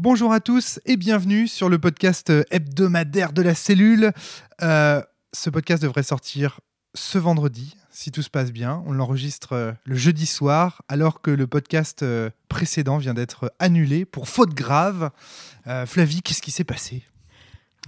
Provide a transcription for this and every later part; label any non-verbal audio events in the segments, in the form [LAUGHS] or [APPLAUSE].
Bonjour à tous et bienvenue sur le podcast hebdomadaire de la cellule. Euh, ce podcast devrait sortir ce vendredi, si tout se passe bien. On l'enregistre euh, le jeudi soir, alors que le podcast euh, précédent vient d'être annulé pour faute grave. Euh, Flavie, qu'est-ce qui s'est passé?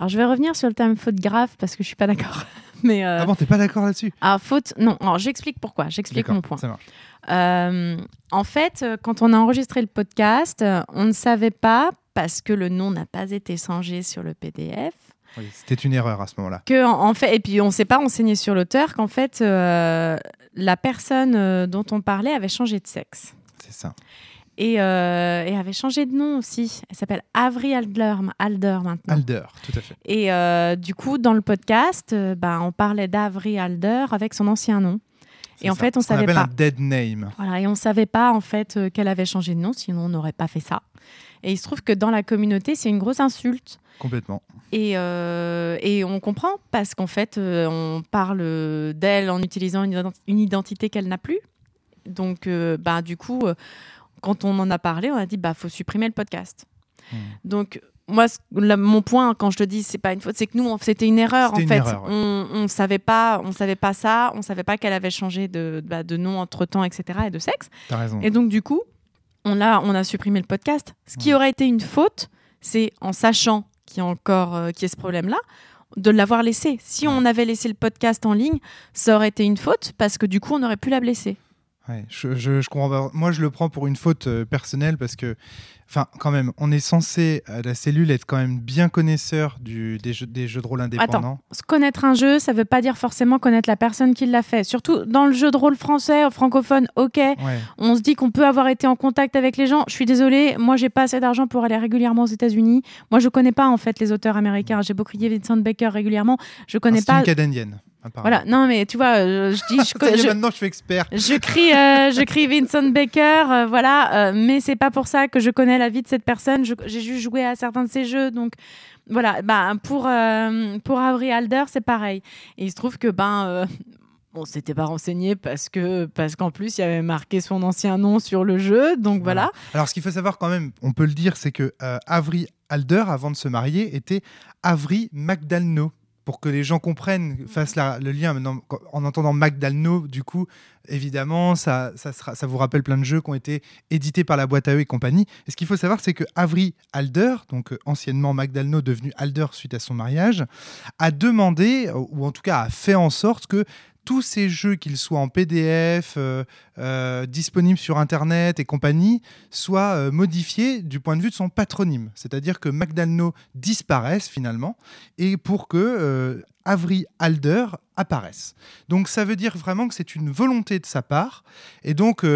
Alors je vais revenir sur le terme faute grave parce que je suis pas d'accord. [LAUGHS] Mais euh, Ah bon, t'es pas d'accord là-dessus? Alors faute, non. Alors j'explique pourquoi. J'explique mon point. Ça marche. Euh, en fait, euh, quand on a enregistré le podcast, euh, on ne savait pas parce que le nom n'a pas été changé sur le PDF. Oui, C'était une erreur à ce moment-là. Que en, fait, et puis on ne s'est pas renseigné sur l'auteur qu'en fait euh, la personne euh, dont on parlait avait changé de sexe. C'est ça. Et, euh, et avait changé de nom aussi. Elle s'appelle Avery Alder, Alder maintenant. Alder, tout à fait. Et du coup, dans le podcast, ben, on parlait d'Avery Alder avec son ancien nom. Et en fait, on savait appelle pas. un dead name. Voilà, et on savait pas en fait qu'elle avait changé de nom, sinon on n'aurait pas fait ça. Et il se trouve que dans la communauté, c'est une grosse insulte. Complètement. Et, euh, et on comprend parce qu'en fait, euh, on parle d'elle en utilisant une, ident- une identité qu'elle n'a plus. Donc, euh, bah, du coup, euh, quand on en a parlé, on a dit bah faut supprimer le podcast. Hmm. Donc moi, la- mon point quand je te dis c'est pas une faute, c'est que nous, c'était une erreur en une fait. erreur, ouais. On, on savait pas, on savait pas ça, on savait pas qu'elle avait changé de, bah, de nom entre temps, etc. et de sexe. T'as raison. Et donc du coup, on a, on a supprimé le podcast. Ce qui aurait été une faute, c'est en sachant qu'il y a encore euh, qu'il y a ce problème-là, de l'avoir laissé. Si on avait laissé le podcast en ligne, ça aurait été une faute parce que du coup, on aurait pu la blesser. Ouais, je, je, je comprends pas. Moi, je le prends pour une faute euh, personnelle parce que, enfin, quand même, on est censé, à la cellule, être quand même bien connaisseur du, des, jeux, des jeux de rôle indépendants. Se Connaître un jeu, ça veut pas dire forcément connaître la personne qui l'a fait. Surtout dans le jeu de rôle français, euh, francophone, ok. Ouais. On se dit qu'on peut avoir été en contact avec les gens. Je suis désolée, moi j'ai pas assez d'argent pour aller régulièrement aux États-Unis. Moi je connais pas en fait les auteurs américains. J'ai beaucoup lié Vincent Baker régulièrement. Je connais Ah, c'est pas. une canadienne. apparemment. Voilà, non mais tu vois, euh, je dis, je, [LAUGHS] je- maintenant, je suis expert. je crie, euh, je crie Vincent Baker, euh, voilà, euh, mais c'est pas pour ça que je connais la vie de cette personne. J'ai juste joué à certains de ses jeux, donc voilà. Bah, pour euh, pour Avery Alder, c'est pareil. Et il se trouve que ben euh, on s'était pas renseigné parce que parce qu'en plus il y avait marqué son ancien nom sur le jeu, donc voilà. Alors, ce qu'il faut savoir quand même, on peut le dire, c'est que euh, Avery Alder, avant de se marier, était Avery McDalno. Pour que les gens comprennent, fassent la- le lien. Maintenant, en entendant McDalno, du coup, évidemment, ça, ça, sera- ça vous rappelle plein de jeux qui ont été édités par la boîte à eux et compagnie. Et ce qu'il faut savoir, c'est que Avery Alder, donc euh, anciennement McDalno, devenu Alder suite à son mariage, a demandé, ou en tout cas a fait en sorte que tous ces jeux, qu'ils soient en PDF, euh, euh, disponibles sur Internet et compagnie, soient euh, modifiés du point de vue de son patronyme. C'est-à-dire que McDalno disparaisse finalement, et pour que Avery Alder apparaisse. Donc ça veut dire vraiment que c'est une volonté de sa part, et donc...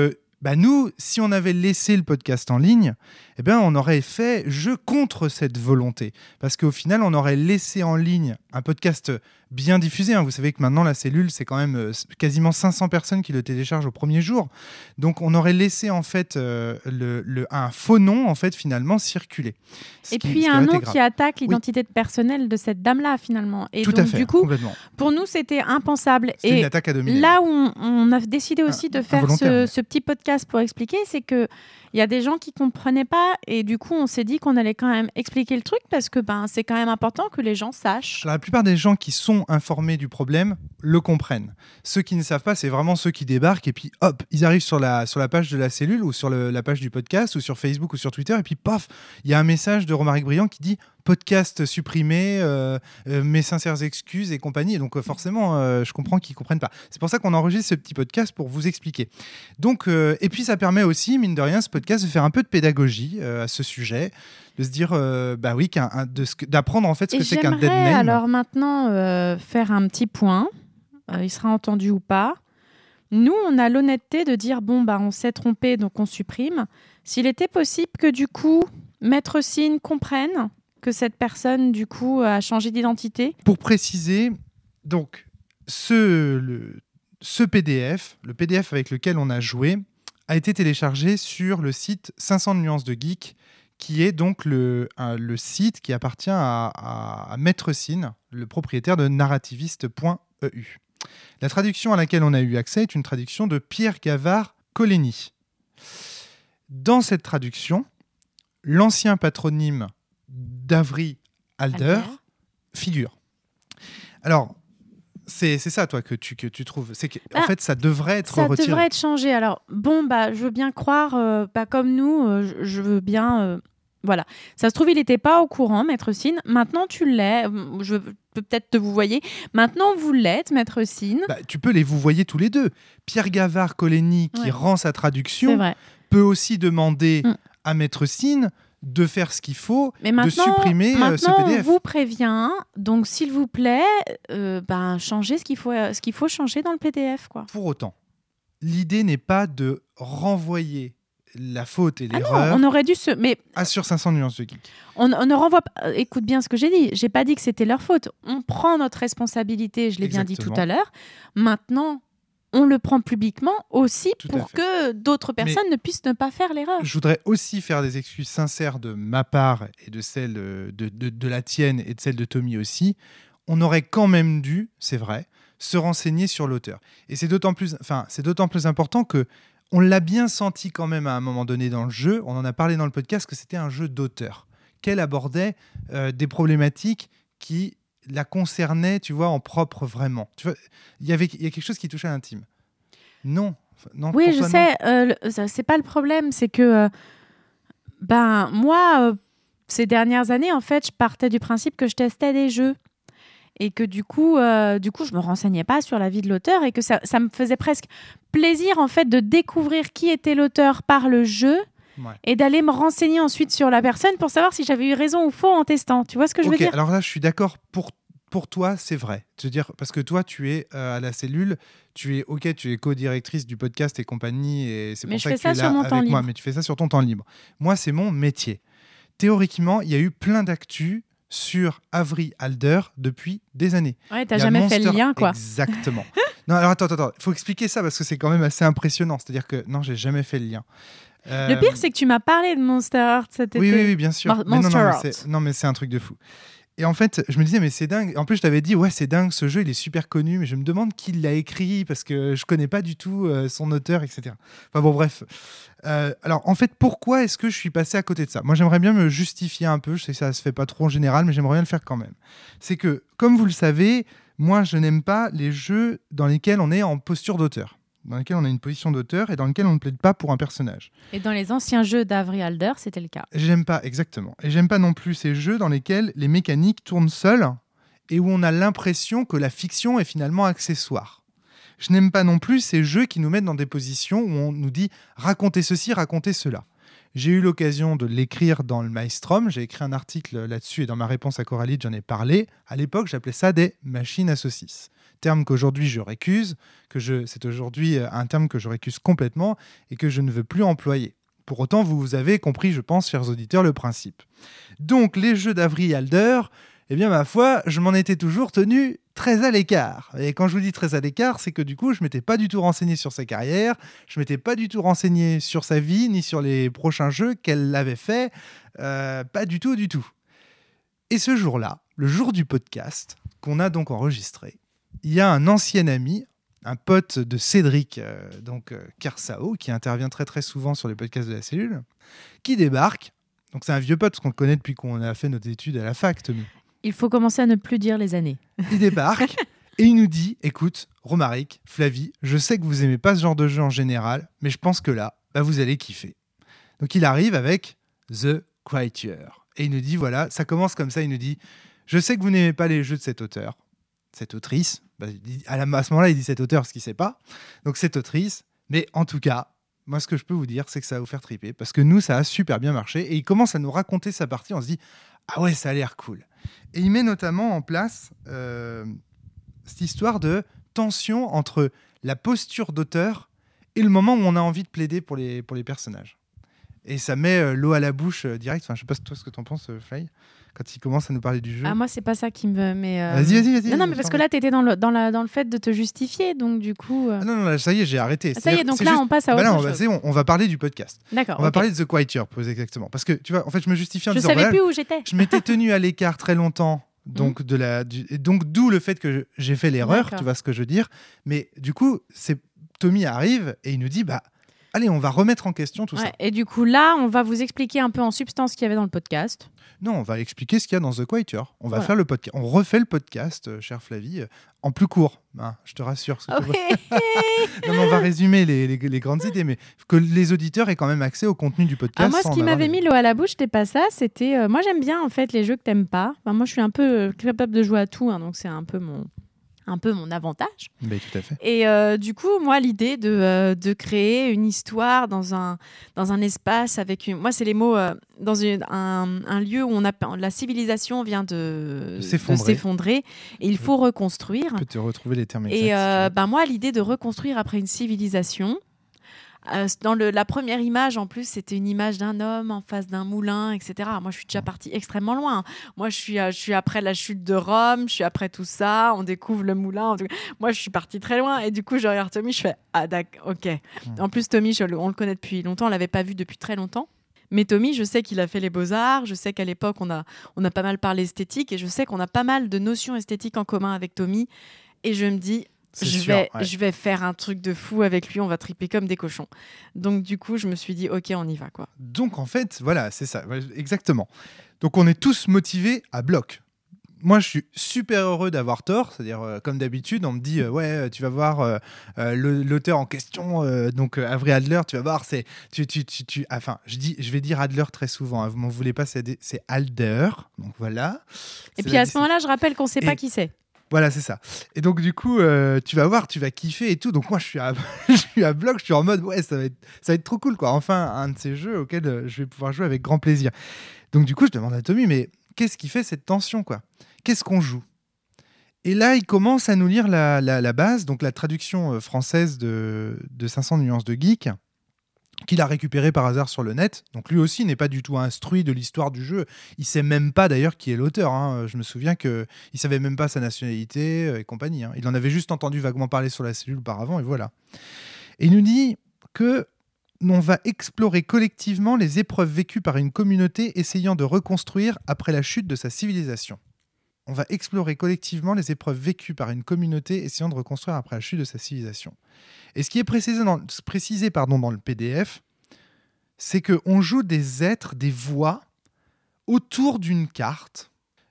bah nous, si on avait laissé le podcast en ligne, eh ben on aurait fait jeu contre cette volonté. Parce qu'au final, on aurait laissé en ligne un podcast bien diffusé. hein. Vous savez que maintenant, la cellule, c'est quand même euh, quasiment 500 personnes qui le téléchargent au premier jour. Donc, on aurait laissé en fait euh, le, le- un faux nom, en fait, finalement, circuler. Et qui- puis un nom grave. qui attaque l'identité de personnelle de cette dame-là finalement. Et Tout donc à fait, du coup, pour nous c'était impensable. Et une attaque à. Là où on, on a décidé aussi de faire ce, petit podcast pour expliquer, c'est que il y a des gens qui comprenaient pas et du coup on s'est dit qu'on allait quand même expliquer le truc parce que ben c'est quand même important que les gens sachent. Alors, la plupart des gens qui sont informés du problème le comprennent. Ceux qui ne savent pas, c'est vraiment ceux qui débarquent et puis hop, ils arrivent sur la, sur la page de la cellule ou sur la page du podcast ou sur Facebook ou sur Twitter et puis paf, il y a un message de Romaric Briand qui dit podcast supprimé, euh, euh, mes sincères excuses et compagnie. Et donc euh, forcément, je comprends qu'ils comprennent pas. C'est pour ça qu'on enregistre ce petit podcast pour vous expliquer. Donc, et puis ça permet aussi, mine de rien, ce podcast de faire un peu de pédagogie à ce sujet, de se dire, euh, bah oui, d'apprendre en fait ce Et que c'est qu'un dead name. alors maintenant euh, faire un petit point. Euh, il sera entendu ou pas. Nous, on a l'honnêteté de dire bon bah on s'est trompé donc on supprime. S'il était possible que du coup Maître Signe comprenne que cette personne du coup a changé d'identité. Pour préciser, donc, ce, ce PDF, le PDF avec lequel on a joué, a été téléchargé sur le site 500 nuances de geek, qui est donc le, le site qui appartient à, à, à Maître Sine, le propriétaire de narrativiste.eu. La traduction à laquelle on a eu accès est une traduction de Pierre Gavard Coligny. Dans cette traduction, l'ancien patronyme d'Avry Alder, Alder. figure. Alors, c'est c'est ça, toi, que tu, que tu trouves. C'est que, en Ah, fait, ça devrait être Ça retiré. devrait être changé. Alors, bon, bah, je veux bien croire, euh, pas comme nous, euh, je, je veux bien. euh, voilà. Ça se trouve, il n'était pas au courant, Maître Sine. Maintenant, tu l'es. Je peux peut-être te vous voyez. Maintenant, vous l'êtes, Maître Sine. Bah, tu peux les vous voyez tous les deux. Pierre Gavard Coligny, qui Ouais. rend sa traduction, peut aussi demander Mm. à Maître Sine de faire ce qu'il faut, Mais de supprimer euh, ce maintenant on PDF. vous prévient. Donc, s'il vous plaît, euh, ben, changez ce qu'il faut, ce qu'il faut changer dans le PDF, quoi. Pour autant, l'idée n'est pas de renvoyer la faute et Ah l'erreur on aurait dû se. Mais à sur 500 nuances de geek. On, on ne renvoie pas. euh, Écoute bien ce que j'ai dit. J'ai pas dit que c'était leur faute. On prend notre responsabilité. Je l'ai bien dit tout à l'heure. Maintenant, on le prend publiquement aussi Tout pour que d'autres personnes ne puissent ne pas faire l'erreur. Je voudrais aussi faire des excuses sincères de ma part et de celle de, de- de la tienne et de celle de Tommy aussi. On aurait quand même dû, c'est vrai, se renseigner sur l'auteur. Et c'est d'autant plus, enfin, c'est d'autant plus important que on l'a bien senti quand même à un moment donné dans le jeu. On en a parlé dans le podcast que c'était un jeu d'auteur, qu'elle abordait euh, des problématiques qui la concernaient, tu vois, en propre vraiment. Tu vois, il y avait, y a quelque chose qui touchait à l'intime. Non, non. Oui, je toi, sais. euh, c'est pas le problème. C'est que, euh, ben, moi, euh, ces dernières années, en fait, je partais du principe que je testais des jeux. Et que du coup, euh, du coup, je me renseignais pas sur la vie de l'auteur et que ça, ça me faisait presque plaisir en fait de découvrir qui était l'auteur par le jeu Ouais. et d'aller me renseigner ensuite sur la personne pour savoir si j'avais eu raison ou faux en testant. Tu vois ce que je veux Ok, dire? alors là, je suis d'accord. Pour, pour toi, c'est vrai. Veux dire, parce que toi, tu es euh, à la cellule, tu es ok, tu es co-directrice du podcast et compagnie, et c'est pour ça que ça tu es sur là avec moi. libre. Mais tu fais ça sur ton temps libre. Moi, c'est mon métier. Théoriquement, il y a eu plein d'actu sur Avery Alder depuis des années. Ouais, t'as jamais fait le lien, quoi. Exactement. non, alors attends, attends, attends. Il faut expliquer ça parce que c'est quand même assez impressionnant. C'est-à-dire que non, j'ai jamais fait le lien. Le Euh, pire, c'est que tu m'as parlé de Monster Heart cet oui, été. oui, oui, bien sûr. Mais non, non, Monster mais Heart. c'est- non, mais c'est un truc de fou. Et en fait, je me disais, mais c'est dingue. En plus, je t'avais dit, ouais, c'est dingue, ce jeu, il est super connu, mais je me demande qui l'a écrit parce que je connais pas du tout euh, son auteur, etc. Enfin bon, bref. Euh, alors, en fait, pourquoi est-ce que je suis passé à côté de ça? Moi, j'aimerais bien me justifier un peu. Je sais que ça se fait pas trop en général, mais j'aimerais bien le faire quand même. C'est que, comme vous le savez, moi, je n'aime pas les jeux dans lesquels on est en posture d'auteur, dans lesquels on a une position d'auteur et dans lesquels on ne plaide pas pour un personnage. Et dans les anciens jeux d'Avril Alder, c'était le cas. J'aime pas, exactement. Et j'aime pas non plus ces jeux dans lesquels les mécaniques tournent seules et où on a l'impression que la fiction est finalement accessoire. Je n'aime pas non plus ces jeux qui nous mettent dans des positions où on nous dit racontez ceci, racontez cela. J'ai eu l'occasion de l'écrire dans le Maelstrom, j'ai écrit un article là-dessus et dans ma réponse à Coralie, j'en ai parlé. À l'époque, j'appelais ça des machines à saucisses. Terme qu'aujourd'hui je récuse, que je, c'est aujourd'hui euh, un terme que je récuse complètement et que je ne veux plus employer. Pour autant, vous avez compris, je pense, chers auditeurs, le principe. Donc, les jeux d'Avril Alder, eh bien, ma foi, je m'en étais toujours tenu très à l'écart. Et quand je vous dis très à l'écart, c'est que du coup, je m'étais pas du tout renseigné sur sa carrière, je m'étais pas du tout renseigné sur sa vie, ni sur les prochains jeux qu'elle avait fait. Euh, pas du tout, du tout. Et ce jour-là, le jour du podcast, qu'on a donc enregistré, il y a un ancien ami, un pote de Cédric, euh, donc euh, Kersao, qui intervient très très souvent sur les podcasts de la cellule, qui débarque. Donc c'est un vieux pote, qu'on le connaît depuis qu'on a fait nos études à la fac, Tommy. Il faut commencer à ne plus dire les années. Il débarque [LAUGHS] et il nous dit écoute, Romaric, Flavie, je sais que vous aimez pas ce genre de jeu en général, mais je pense que là, bah, vous allez kiffer. Donc il arrive avec The Creature. Et il nous dit voilà, ça commence comme ça il nous dit je sais que vous n'aimez pas les jeux de cet auteur, cette autrice. Bah, à, ce moment-là, il dit cette auteur parce qu'il sait pas. Donc cette autrice. Mais en tout cas, moi, ce que je peux vous dire, c'est que ça va vous faire triper parce que nous, ça a super bien marché. Et il commence à nous raconter sa partie. On se dit ah ouais, ça a l'air cool. Et il met notamment en place euh, cette histoire de tension entre la posture d'auteur et le moment où on a envie de plaider pour les, pour les personnages. Et ça met euh, l'eau à la bouche euh, direct. Enfin, je sais pas toi ce que tu en penses, euh, Fly, quand il commence à nous parler du jeu. Ah, moi, c'est pas ça qui me. Mais, euh, Vas-y, vas-y, vas-y. Non, non, mais parce je que là, tu étais dans le, dans, la, dans le fait de te justifier, donc du coup. euh. Ah non, non, là, ça y est, j'ai arrêté. Ah, ça y est, donc là, juste- on passe à Bah autre là, on va, chose. c'est bon, on va parler du podcast. D'accord. On va parler de The Quieter, plus exactement. Parce que, tu vois, en fait, je me justifie en Je disant savais voilà, plus où j'étais. je m'étais tenu à l'écart très longtemps. [LAUGHS] Donc, de la, du- et donc d'où le fait que je- j'ai fait l'erreur, tu vois ce que je veux dire. Mais du coup, c'est Tommy arrive et il nous dit bah Allez, on va remettre en question tout Ouais, ça. Et du coup, là, on va vous expliquer un peu en substance ce qu'il y avait dans le podcast. Non, on va expliquer ce qu'il y a dans The Quieter. On va faire le podcast. On refait le podcast, euh, chère Flavie, euh, en plus court. Hein, je te rassure. [LAUGHS] Non, mais on va résumer les, les- les grandes idées, mais que les auditeurs aient quand même accès au contenu du podcast. Ah, moi, ce qui m'avait mis l'eau à la bouche, c'était pas ça. C'était. euh, moi, j'aime bien, en fait, les jeux que t'aimes pas. Enfin, moi, je suis un peu euh, capable de jouer à tout, hein, donc c'est un peu mon. Un peu mon avantage. Mais tout à fait. Et euh, du coup, moi, l'idée de, euh, de créer une histoire dans un, dans un espace avec une. Moi, c'est les mots. euh, dans une- un, un lieu où on a, la civilisation vient de, De s'effondrer. et il faut reconstruire. Je peux te retrouver les termes exacts. Et ben moi, l'idée de reconstruire après une civilisation, euh, dans le, la première image, en plus, c'était une image d'un homme en face d'un moulin, etc. Moi, je suis déjà partie extrêmement loin. Moi, je suis, euh, je suis après la chute de Rome, je suis après tout ça, on découvre le moulin. Moi, je suis partie très loin. Et du coup, je regarde Tommy, je fais Ah, d'accord, ok. En plus, Tommy, je on le connaît depuis longtemps, on l'avait pas vu depuis très longtemps. Mais Tommy, je sais qu'il a fait les beaux-arts, je sais qu'à l'époque, on a, on a pas mal parlé esthétique, et je sais qu'on a pas mal de notions esthétiques en commun avec Tommy. Et je me dis, Je sûr, vais, ouais. je vais faire un truc de fou avec lui, on va triper comme des cochons. Donc du coup, je me suis dit, ok, on y va quoi. Donc en fait, voilà, c'est ça, exactement. Donc on est tous motivés à bloc. Moi, je suis super heureux d'avoir tort, c'est-à-dire euh, comme d'habitude, on me dit euh, ouais, euh, tu vas voir euh, l'auteur en question, donc Avery Adler, tu vas voir, c'est tu, tu, tu, tu- enfin, je dis, je vais dire Adler très souvent, hein, vous m'en voulez pas, c'est Alder, donc voilà. Et puis à ce moment-là, je rappelle qu'on sait Et- pas qui c'est. Voilà, c'est ça. Et donc, du coup, euh, tu vas voir, tu vas kiffer et tout. Donc, moi, je suis à, [LAUGHS] bloc, je suis en mode, ouais, ça va, être, ça trop cool, quoi. Enfin, un de ces jeux auxquels euh, je vais pouvoir jouer avec grand plaisir. Donc, du coup, je demande à Tommy, mais qu'est-ce qui fait cette tension, quoi? Qu'est-ce qu'on joue? Et là, il commence à nous lire la base, donc la traduction euh, française de, de 500 nuances de geek qu'il a récupéré par hasard sur le net. Donc lui aussi n'est pas du tout instruit de l'histoire du jeu. Il sait même pas d'ailleurs qui est l'auteur. hein. Je me souviens que il savait même pas sa nationalité euh, et compagnie. hein. Il en avait juste entendu vaguement parler sur la cellule auparavant et voilà. Et il nous dit que on va explorer collectivement les épreuves vécues par une communauté essayant de reconstruire après la chute de sa civilisation. On va explorer collectivement les épreuves vécues par une communauté essayant de reconstruire après la chute de sa civilisation. Et ce qui est précisé dans, précisé, pardon, dans le PDF, c'est qu'on joue des êtres, des voix autour d'une carte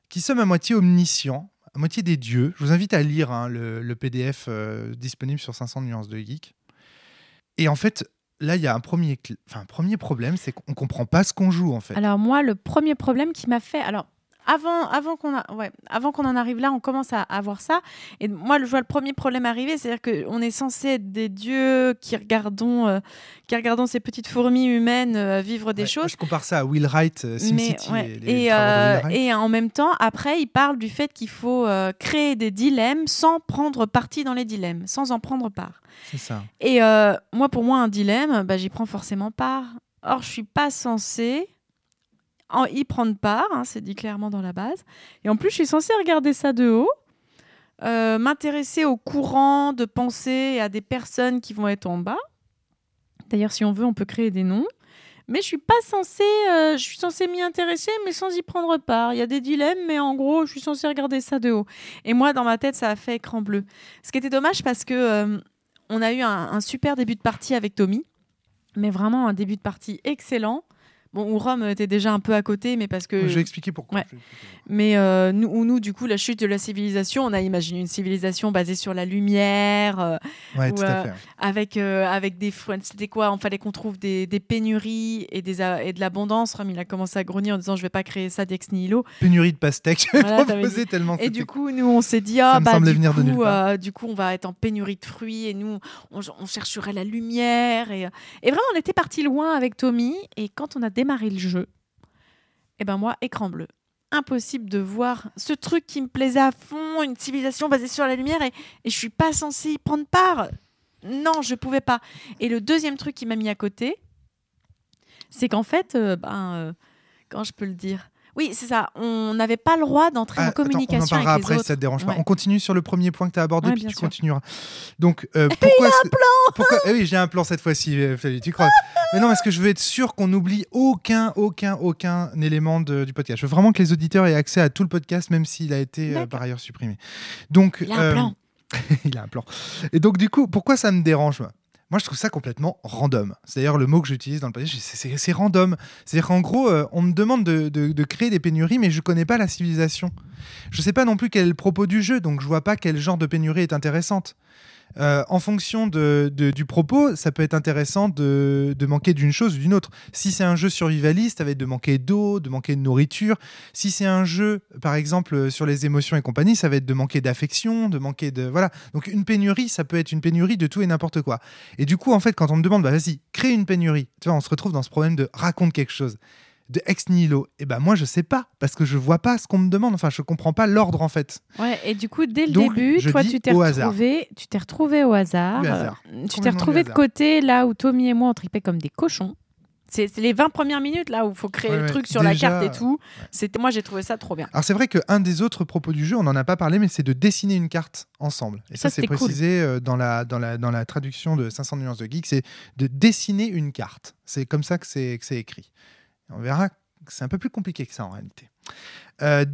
qui sommes à moitié omniscients, à moitié des dieux. Je vous invite à lire hein, le, PDF euh, disponible sur 500 nuances de geek. Et en fait, là, il y a un premier, enfin, premier problème, c'est qu'on comprend pas ce qu'on joue en fait. Alors moi, le premier problème qui m'a fait, alors avant, avant qu'on ouais, en arrive là, on commence à avoir ça. Et moi, je vois le premier problème arriver, c'est-à-dire qu'on est censé être des dieux qui regardons, euh, qui regardons ces petites fourmis humaines euh, vivre des Ouais, choses. Je compare ça à Will Wright, euh, SimCity. ouais, et, et, en même temps, après, il parle du fait qu'il faut créer des dilemmes sans prendre parti dans les dilemmes, sans en prendre part. C'est ça. Et moi, pour moi, un dilemme, bah, j'y prends forcément part. Or, je suis pas censée en y prendre part, hein, c'est dit clairement dans la base. Et en plus, je suis censée regarder ça de haut, euh, m'intéresser au courant de pensée et à des personnes qui vont être en bas. D'ailleurs, si on veut, on peut créer des noms. Mais je suis pas censée, euh, je suis censée m'y intéresser, mais sans y prendre part. Il y a des dilemmes, mais en gros, je suis censée regarder ça de haut. Et moi, dans ma tête, ça a fait écran bleu. Ce qui était dommage parce que euh, on a eu un, un super début de partie avec Tommy, mais vraiment un début de partie excellent. Bon, où Rome était déjà un peu à côté, mais parce que Je vais expliquer pourquoi. ouais. je vais expliquer pourquoi. mais euh, nous, où nous, du coup, la chute de la civilisation, on a imaginé une civilisation basée sur la lumière, euh, Ouais, Ou, tout à euh, fait. avec, euh, avec des. C'était quoi? Il fallait qu'on trouve des, des pénuries et, des, et de l'abondance. Rome, il a commencé à grogner en disant Je vais pas créer ça d'ex nihilo. Pénurie de pastèques, [LAUGHS] Voilà, proposé tellement Et du coup, nous, on s'est dit Ah, Ça bah, du, venir de nulle coup, part. euh, du coup, on va être en pénurie de fruits et nous, on, on chercherait la lumière. Et, et vraiment, on était parti loin avec Tommy. Et quand on a démarré le jeu, et ben moi, écran bleu. Impossible de voir ce truc qui me plaisait à fond, une civilisation basée sur la lumière, et, et je suis pas censée y prendre part. Non, je pouvais pas. Et le deuxième truc qui m'a mis à côté, c'est qu'en fait, euh, ben, euh, comment je peux le dire? Oui, c'est ça. On n'avait pas le droit d'entrer Ah, en attends, communication on en parlera avec les après si ça te dérange pas. Ouais. On continue sur le premier point que tu as abordé, Ouais, puis tu sûr. continueras. Donc, euh, pourquoi est-ce que- pourquoi... eh oui, j'ai un plan cette fois-ci, euh, tu crois Mais non, parce que je veux être sûr qu'on n'oublie aucun, aucun, aucun élément de- du podcast. Je veux vraiment que les auditeurs aient accès à tout le podcast, même s'il a été euh, par ailleurs supprimé. Donc, Il a un plan. [LAUGHS] il a un plan. Et donc, du coup, pourquoi ça me dérange moi? Moi, je trouve ça complètement random. C'est d'ailleurs le mot que j'utilise dans le passage, c'est random. C'est-à-dire qu'en gros, euh, on me demande de, créer des pénuries, mais je connais pas la civilisation. Je sais pas non plus quel est le propos du jeu, donc je vois pas quel genre de pénurie est intéressante. Euh, en fonction de, du propos, ça peut être intéressant de, manquer d'une chose ou d'une autre. Si c'est un jeu survivaliste, ça va être de manquer d'eau, de manquer de nourriture. Si c'est un jeu, par exemple, sur les émotions et compagnie, ça va être de manquer d'affection, de manquer de... Voilà. Donc une pénurie, ça peut être une pénurie de tout et n'importe quoi. Et du coup, en fait, quand on me demande, bah, vas-y, crée une pénurie, tu vois, on se retrouve dans ce problème de raconte quelque chose de ex nihilo Eh ben moi je sais pas parce que je vois pas ce qu'on me demande. Enfin je comprends pas l'ordre en fait. Ouais et du coup dès le début toi tu t'es retrouvé, tu t'es retrouvé au hasard. Euh, tu t'es retrouvé de côté là où Tommy et moi on tripait comme des cochons. C'est les 20 premières minutes là où il faut créer le truc sur la carte et tout. C'était moi j'ai trouvé ça trop bien. Alors c'est vrai qu'un des autres propos du jeu, on n'en a pas parlé, mais c'est de dessiner une carte ensemble. Et ça, c'est précisé euh, dans, la, dans, la, dans la traduction de 500 nuances de geek, c'est de dessiner une carte. C'est comme ça que c'est écrit. On verra que c'est un peu plus compliqué que ça en réalité. Euh,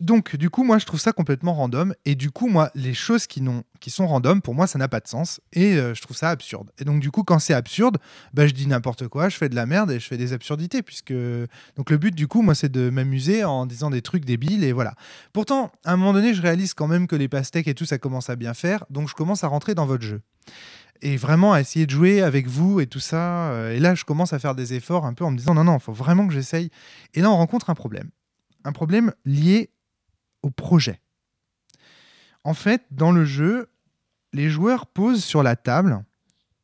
donc, du coup, moi, je trouve ça complètement random. Et du coup, moi, les choses qui, sont random, pour moi, ça n'a pas de sens. Et euh, je trouve ça absurde. Et donc, du coup, quand c'est absurde, bah, je dis n'importe quoi, je fais de la merde et je fais des absurdités. Puisque... Donc, le but, du coup, moi, c'est de m'amuser en disant des trucs débiles. Et voilà. Pourtant, à un moment donné, je réalise quand même que les pastèques et tout, ça commence à bien faire. Donc, je commence à rentrer dans votre jeu et vraiment à essayer de jouer avec vous et tout ça. Euh, et là, je commence à faire des efforts un peu en me disant non, non, il faut vraiment que j'essaye. Et là, on rencontre un problème. Un problème lié au projet. En fait, dans le jeu, les joueurs posent sur la table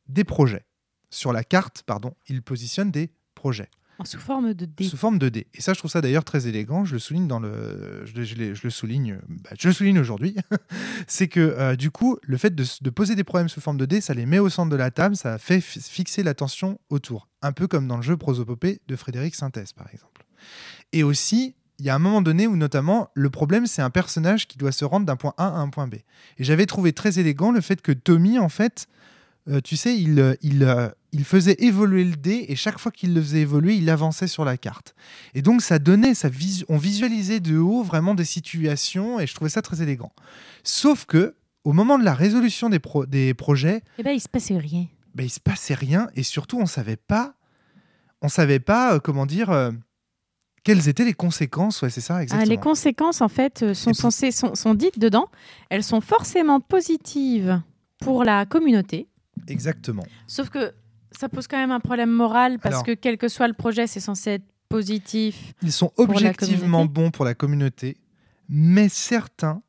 des projets. Sur la carte, pardon, ils positionnent des projets. Sous forme de dé. Sous forme de. Et ça, je trouve ça d'ailleurs très élégant. Je le souligne dans le, je, le souligne, bah, je le souligne aujourd'hui. [LAUGHS] c'est que euh, du coup, le fait de, poser des problèmes sous forme de dé, ça les met au centre de la table, ça fait fixer l'attention autour. Un peu comme dans le jeu Prosopopée de Frédéric Sintès, par exemple. Et aussi, il y a un moment donné où notamment le problème c'est un personnage qui doit se rendre d'un point A à un point B. Et j'avais trouvé très élégant le fait que Tommy en fait, euh, tu sais, il, il, euh, il faisait évoluer le dé et chaque fois qu'il le faisait évoluer, il avançait sur la carte. Et donc ça donnait, ça on visualisait de haut vraiment des situations et je trouvais ça très élégant. Sauf que au moment de la résolution des, des projets, eh ben, il se passait rien. Ben, il se passait rien et surtout on savait pas, on savait pas euh, comment dire. Euh, quelles étaient les conséquences Ouais, c'est ça, exactement. Ah, les conséquences, en fait, euh, sont, censées, sont, sont dites dedans. Elles sont forcément positives pour la communauté. Exactement. Sauf que ça pose quand même un problème moral parce que quel que soit le projet, c'est censé être positif. Ils sont objectivement bons pour la communauté, mais certains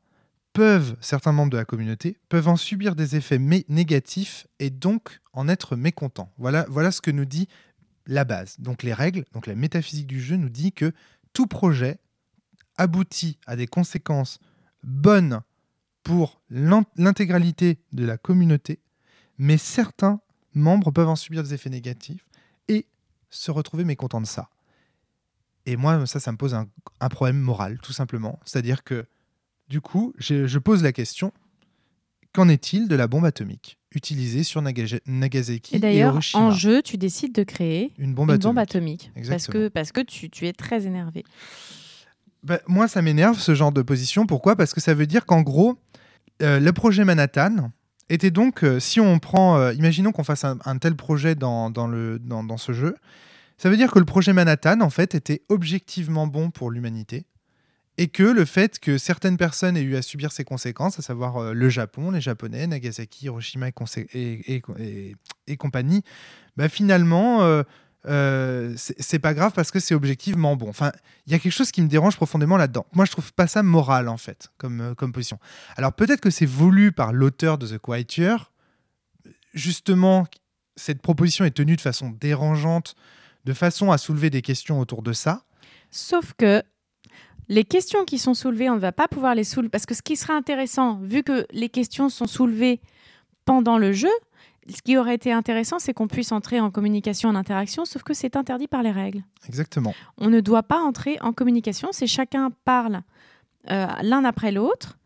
peuvent, certains membres de la communauté, peuvent en subir des effets négatifs et donc en être mécontents. Voilà, voilà ce que nous dit la base. Donc les règles, donc la métaphysique du jeu nous dit que tout projet aboutit à des conséquences bonnes pour l'intégralité de la communauté, mais certains membres peuvent en subir des effets négatifs et se retrouver mécontents de ça. Et moi, ça, ça me pose un, problème moral, tout simplement. C'est-à-dire que, du coup, je, pose la question qu'en est-il de la bombe atomique utilisée sur Nagasaki et, d'ailleurs, en jeu, tu décides de créer une bombe atomique. parce que, parce que tu, tu es très énervé. Ben, moi, ça m'énerve ce genre de position. Pourquoi? Parce que ça veut dire qu'en gros, euh, le projet Manhattan, était donc, euh, si on prend, euh, imaginons qu'on fasse un, tel projet dans, le, dans, ce jeu, ça veut dire que le projet Manhattan, en fait, était objectivement bon pour l'humanité, et que le fait que certaines personnes aient eu à subir ses conséquences, à savoir euh, le Japon, les Japonais, Nagasaki, Hiroshima et, et, compagnie, bah, finalement, euh, c'est pas grave parce que c'est objectivement bon. Enfin, il y a quelque chose qui me dérange profondément là-dedans. Moi, je trouve pas ça moral en fait, comme, euh, comme position. Alors peut-être que c'est voulu par l'auteur de The Quiet Justement, cette proposition est tenue de façon dérangeante, de façon à soulever des questions autour de ça. Sauf que les questions qui sont soulevées, on ne va pas pouvoir les soulever parce que ce qui serait intéressant, vu que les questions sont soulevées pendant le jeu, ce qui aurait été intéressant, c'est qu'on puisse entrer en communication, en interaction, sauf que c'est interdit par les règles. Exactement. On ne doit pas entrer en communication, c'est chacun parle euh, l'un après l'autre.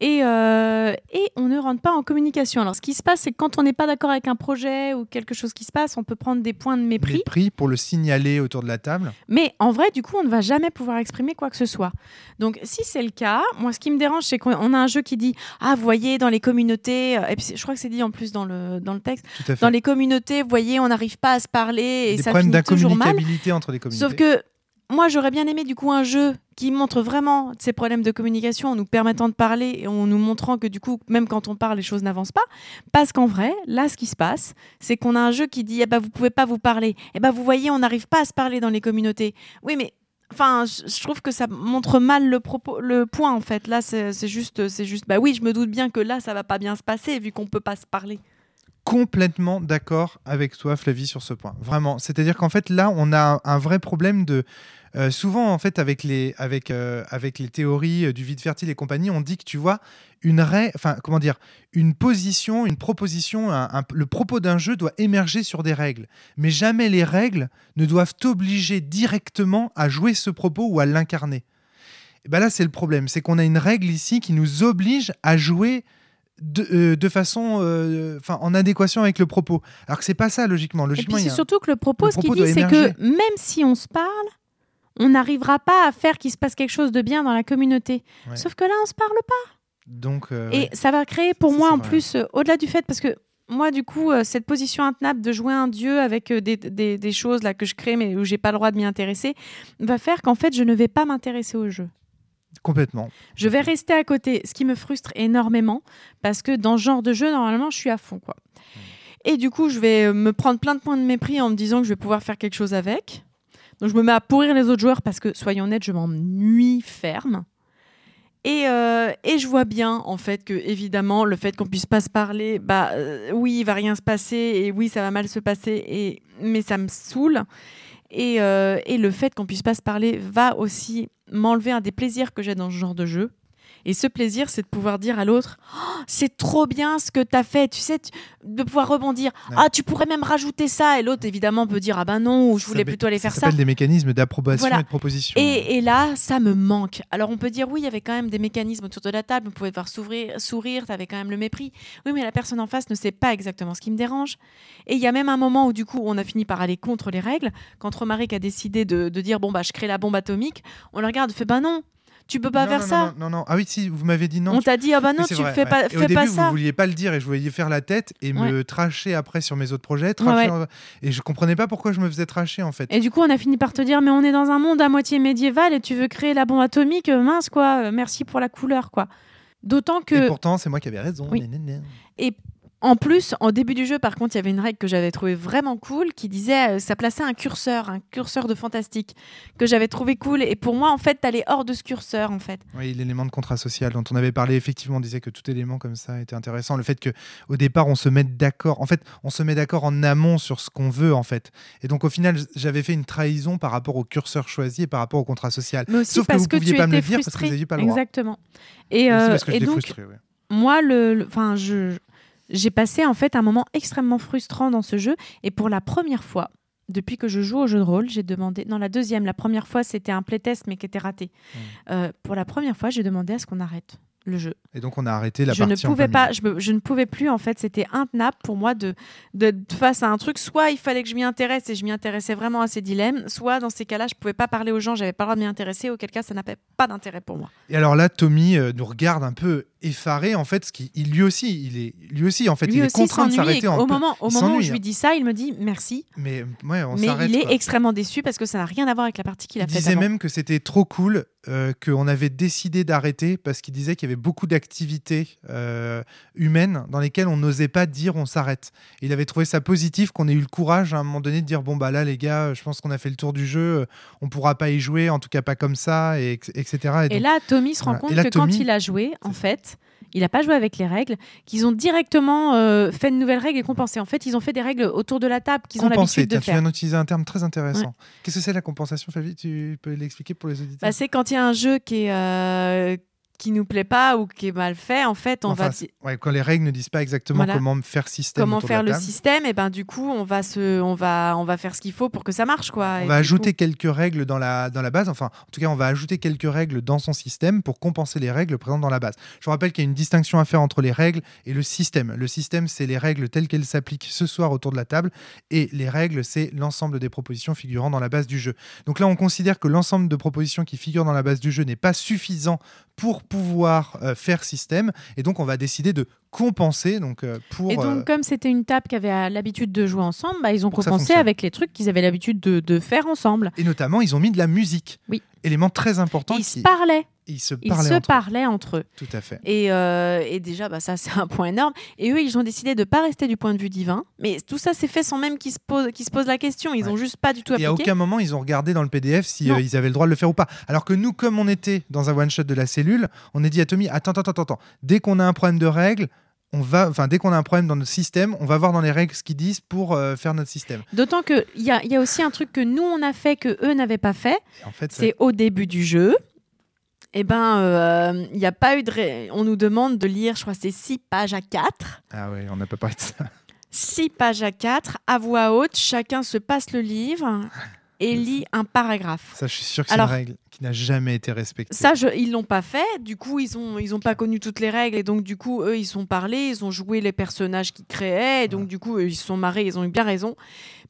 Et, euh, et on ne rentre pas en communication. Alors, ce qui se passe, c'est que quand on n'est pas d'accord avec un projet ou quelque chose qui se passe, on peut prendre des points de mépris. Mépris pour le signaler autour de la table. Mais en vrai, du coup, on ne va jamais pouvoir exprimer quoi que ce soit. Donc, si c'est le cas, moi, ce qui me dérange, c'est qu'on a un jeu qui dit Ah, vous voyez, dans les communautés, euh, et puis je crois que c'est dit en plus dans le, dans le texte, Tout à fait. dans les communautés, vous voyez, on n'arrive pas à se parler et des ça problèmes finit toujours mal. entre les communautés. Sauf que moi, j'aurais bien aimé du coup un jeu qui montre vraiment ces problèmes de communication en nous permettant de parler et en nous montrant que du coup, même quand on parle, les choses n'avancent pas. Parce qu'en vrai, là, ce qui se passe, c'est qu'on a un jeu qui dit eh ben, vous pouvez pas vous parler. Eh ben, vous voyez, on n'arrive pas à se parler dans les communautés. Oui, mais. Enfin, je trouve que ça montre mal le propos, le point en fait. Là, c'est juste, c'est juste. Bah oui, je me doute bien que là, ça va pas bien se passer vu qu'on peut pas se parler. Complètement d'accord avec toi, Flavie, sur ce point. Vraiment. C'est-à-dire qu'en fait, là, on a un, vrai problème de. euh, souvent, en fait, avec les, euh, théories euh, du vide fertile et compagnie, on dit que tu vois, une raie, enfin, comment dire, une position, une proposition, le propos d'un jeu doit émerger sur des règles. Mais jamais les règles ne doivent t'obliger directement à jouer ce propos ou à l'incarner. Ben là, c'est le problème. C'est qu'on a une règle ici qui nous oblige à jouer de, euh, de façon euh, en adéquation avec le propos. Alors que c'est pas ça, logiquement. Logiquement, c'est surtout que le propos, le ce qu'il dit, c'est que même si on se parle, on n'arrivera pas à faire qu'il se passe quelque chose de bien dans la communauté. Ouais. Sauf que là, on se parle pas. Donc, euh, Et ouais. ça va créer pour Ça, moi en vrai. plus, au-delà du fait, parce que moi, du coup, cette position intenable de jouer un dieu avec des, des- des choses là que je crée, mais où j'ai pas le droit de m'y intéresser, va faire qu'en fait, je ne vais pas m'intéresser au jeu. Complètement. Je vais rester à côté, ce qui me frustre énormément, parce que dans ce genre de jeu, normalement, je suis à fond, quoi. Et du coup, je vais euh, me prendre plein de points de mépris en me disant que je vais pouvoir faire quelque chose avec. Donc, je me mets à pourrir les autres joueurs parce que, soyons honnêtes, je m'ennuie ferme. Et, euh, et je vois bien, en fait, que, évidemment, le fait qu'on puisse pas se parler, bah euh, oui, il va rien se passer, et oui, ça va mal se passer, et... mais ça me saoule. Et, euh, et le fait qu'on puisse pas se parler va aussi m'enlever un des plaisirs que j'ai dans ce genre de jeu. Et ce plaisir, c'est de pouvoir dire à l'autre Oh, C'est trop bien ce que tu as fait. Tu sais, tu- de pouvoir rebondir Ouais. Ah, tu pourrais même rajouter ça. Et l'autre, évidemment, peut dire Ah ben non, ou je Ça voulais plutôt aller faire ça. s'appelle des mécanismes d'approbation Voilà. et de proposition. Et, et là, ça me manque. Alors, on peut dire, oui, il y avait quand même des mécanismes autour de la table. On pouvait voir s'ouvrir, sourire, tu avais quand même le mépris. Oui, mais la personne en face ne sait pas exactement ce qui me dérange. Et il y a même un moment où, du coup, on a fini par aller contre les règles. Quand Romaric a décidé de, de dire, bon, bah, je crée la bombe atomique, on le regarde, fait, bah non, tu peux pas non, faire non, ça. Non, non, non. Ah oui, si, vous m'avez dit non. on tu- t'a dit, ah bah non, tu vrai, fais ouais. pas, Et au fais début, pas vous ça. vouliez pas le dire et je voyais faire la tête et me tracher après sur mes autres projets. Ouais, en- Et je comprenais pas pourquoi je me faisais tracher en fait. Et du coup, on a fini par te dire, mais on est dans un monde à moitié médiéval et tu veux créer la bombe atomique, euh, mince quoi, euh, merci pour la couleur quoi. D'autant Et que, pourtant, c'est moi qui avais raison. Oui. Nénéné. En plus, en début du jeu, par contre, il y avait une règle que j'avais trouvée vraiment cool qui disait, euh, ça plaçait un curseur, un curseur de fantastique, que j'avais trouvé cool. Et pour moi, en fait, t'allais hors de ce curseur, en fait. Oui, l'élément de contrat social dont on avait parlé, effectivement, on disait que tout élément comme ça était intéressant. Le fait que au départ, on se mette d'accord. En fait, on se met d'accord en amont sur ce qu'on veut, en fait. Et donc, au final, j'avais fait une trahison par rapport au curseur choisi et par rapport au contrat social. Mais aussi Sauf que parce vous que, pouviez pas me le dire parce que vous aviez pas le droit. Exactement. Et, euh, parce que et j'étais donc, frustré. ouais. moi, le, le- enfin, je, j'ai passé en fait un moment extrêmement frustrant dans ce jeu. Et pour la première fois, depuis que je joue au jeu de rôle, j'ai demandé. Non, la deuxième. La première fois, c'était un playtest, mais qui était raté. Hmm. Euh, pour la première fois, j'ai demandé à ce qu'on arrête le jeu. Et donc, on a arrêté la je ne partie en pouvais pas, je, me- je ne pouvais plus en fait, c'était intenable pour moi de, de, de- face à un truc. Soit il fallait que je m'y intéresse et je m'y intéressais vraiment à ces dilemmes, soit dans ces cas-là, je pouvais pas parler aux gens, j'avais pas le droit de m'y intéresser. Auquel cas, ça n'avait pas d'intérêt pour moi. Et alors là, Tommy euh, nous regarde un peu effaré, en fait, ce qui, il, lui aussi, il est, lui aussi, en fait, Lui il est contraint de s'arrêter Au moment, au moment où je lui hein. dis ça, il me dit merci, Mais ouais, on mais il est quoi. extrêmement déçu parce que ça n'a rien à voir avec la partie qu'il a Il faite. disait avant. même que c'était trop cool, euh, qu'on avait décidé d'arrêter parce qu'il disait qu'il y avait beaucoup d'activités euh, humaines dans lesquelles on n'osait pas dire on s'arrête. Il avait trouvé ça positif qu'on ait eu le courage à un moment donné de dire bon bah là les gars, je pense qu'on a fait le tour du jeu, euh, on pourra pas y jouer, en tout cas pas comme ça, et, etc. Et Et donc- là, Tommy se rend voilà. compte là, que quand il a joué, en fait, il n'a pas joué avec les règles, qu'ils ont directement euh, fait de nouvelles règles et compensé. En fait, ils ont fait des règles autour de la table qu'ils ont l'habitude de tiens, tu faire. viens d'utiliser un terme très intéressant. Qu'est-ce que c'est la compensation, Flavie? Tu peux l'expliquer pour les auditeurs? Bah, c'est quand il y a un jeu qui est, euh, qui nous plaît pas ou qui est mal fait, en fait, on Enfin, va ouais, quand les règles ne disent pas exactement Voilà. comment faire système. comment faire le système, et ben du coup, on va se, on va, on va faire ce qu'il faut pour que ça marche, quoi. On Et va ajouter coup- quelques règles dans la, dans la base. Enfin, en tout cas, on va ajouter quelques règles dans son système pour compenser les règles présentes dans la base. Je vous rappelle qu'il y a une distinction à faire entre les règles et le système. Le système, c'est les règles telles qu'elles s'appliquent ce soir autour de la table. Et les règles, c'est l'ensemble des propositions figurant dans la base du jeu. Donc là, on considère que l'ensemble de propositions qui figurent dans la base du jeu n'est pas suffisant pour pouvoir euh, faire système. Et donc, on va décider de compenser donc, euh, pour... Et euh, donc, comme c'était une table qui avait euh, l'habitude de jouer ensemble, bah, ils ont compensé avec les trucs qu'ils avaient l'habitude de, de faire ensemble. Et notamment, ils ont mis de la musique. Oui. Élément très important. Ils qui- se parlaient, ils se ils parlaient se entre eux. parlaient entre eux. Tout à fait. Et, euh, et déjà, bah, ça, c'est un point énorme. Et eux, ils ont décidé de ne pas rester du point de vue divin. Mais tout ça, c'est fait sans même qu'ils se, posent, qu'ils se posent la question. Ils Ouais. ont juste pas du tout Et à appliqué. aucun moment, ils ont regardé dans le PDF si euh, ils avaient le droit de le faire ou pas. Alors que nous, comme on était dans un one-shot de la cellule, on a dit à Tommy Attends, attends, attends, attends. Dès qu'on a un problème de règles, on va, enfin, dès qu'on a un problème dans notre système, on va voir dans les règles ce qu'ils disent pour euh, faire notre système. D'autant qu'il y a, y a aussi un truc que nous, on a fait que eux n'avaient pas fait. En fait, C'est au début du jeu. Eh ben, euh, il y a pas eu de. ré- On nous demande de lire, je crois, c'est 6 pages à 4. ah ouais, on n'a pas parlé de ça. 6 pages à 4, à voix haute, chacun se passe le livre et lit un paragraphe. Ça, je suis sûr que c'est une règle qui n'a jamais été respectée. Ça, je, ils l'ont pas fait. Du coup, ils ont, ils ont pas connu toutes les règles. Et donc, du coup, eux, ils sont parlé, ils ont joué les personnages qu'ils créaient. Et donc, Ouais. du coup, eux, ils se sont marrés, ils ont eu bien raison.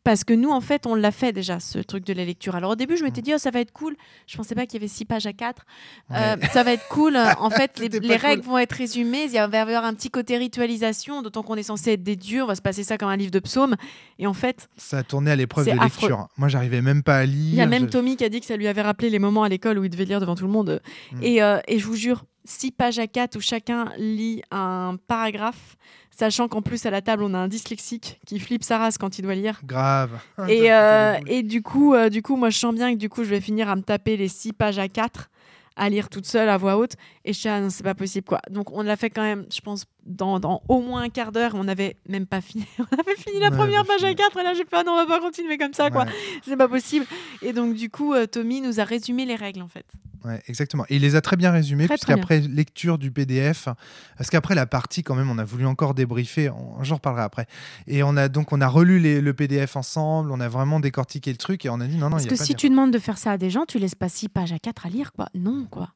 Parce que nous, en fait, on l'a fait déjà, ce truc de la lecture. Alors, au début, je m'étais dit, oh, ça va être cool. Je pensais pas qu'il y avait six pages à 4. Euh, [LAUGHS] ça va être cool. En fait, [LAUGHS] les, cool. règles vont être résumées. Il va y avoir un petit côté ritualisation, d'autant qu'on est censé être des dieux. On va se passer ça comme un livre de psaumes. Et en fait, Ça a tourné à l'épreuve de affreux. lecture. Moi, j'arrivais même pas à lire. il y a même Je- Tommy qui a dit que ça lui avait rappelé les moments à l'école où il devait lire devant tout le monde. Mm. Et, euh, et je vous jure, six pages à 4 où chacun lit un paragraphe, sachant qu'en plus à la table on a un dyslexique qui flippe sa race quand il doit lire. Grave. [LAUGHS] Et, euh, et du coup, euh, du coup, moi je sens bien que du coup je vais finir à me taper les six pages à 4 à lire toute seule à voix haute. Et je suis ah non, c'est pas possible quoi. Donc on l'a fait quand même, je pense, dans, dans au moins un quart d'heure. On avait même pas fini. [LAUGHS] On avait fini la Ouais, première pas page à fini. 4 et là j'ai fait ah non, on va pas continuer comme ça quoi. Ouais. C'est pas possible. Et donc du coup, euh, Tommy nous a résumé les règles en fait. Ouais, exactement. Et il les a très bien très puisqu'après lecture du PDF, parce qu'après la partie, quand même, on a voulu encore débriefer, on- j'en reparlerai après. Et on a donc on a relu les- le PDF ensemble, on a vraiment décortiqué le truc et on a dit non, non, Parce il y a que pas si tu demandes de faire ça à des gens, tu laisses pas six pages à 4 à lire quoi. Non quoi.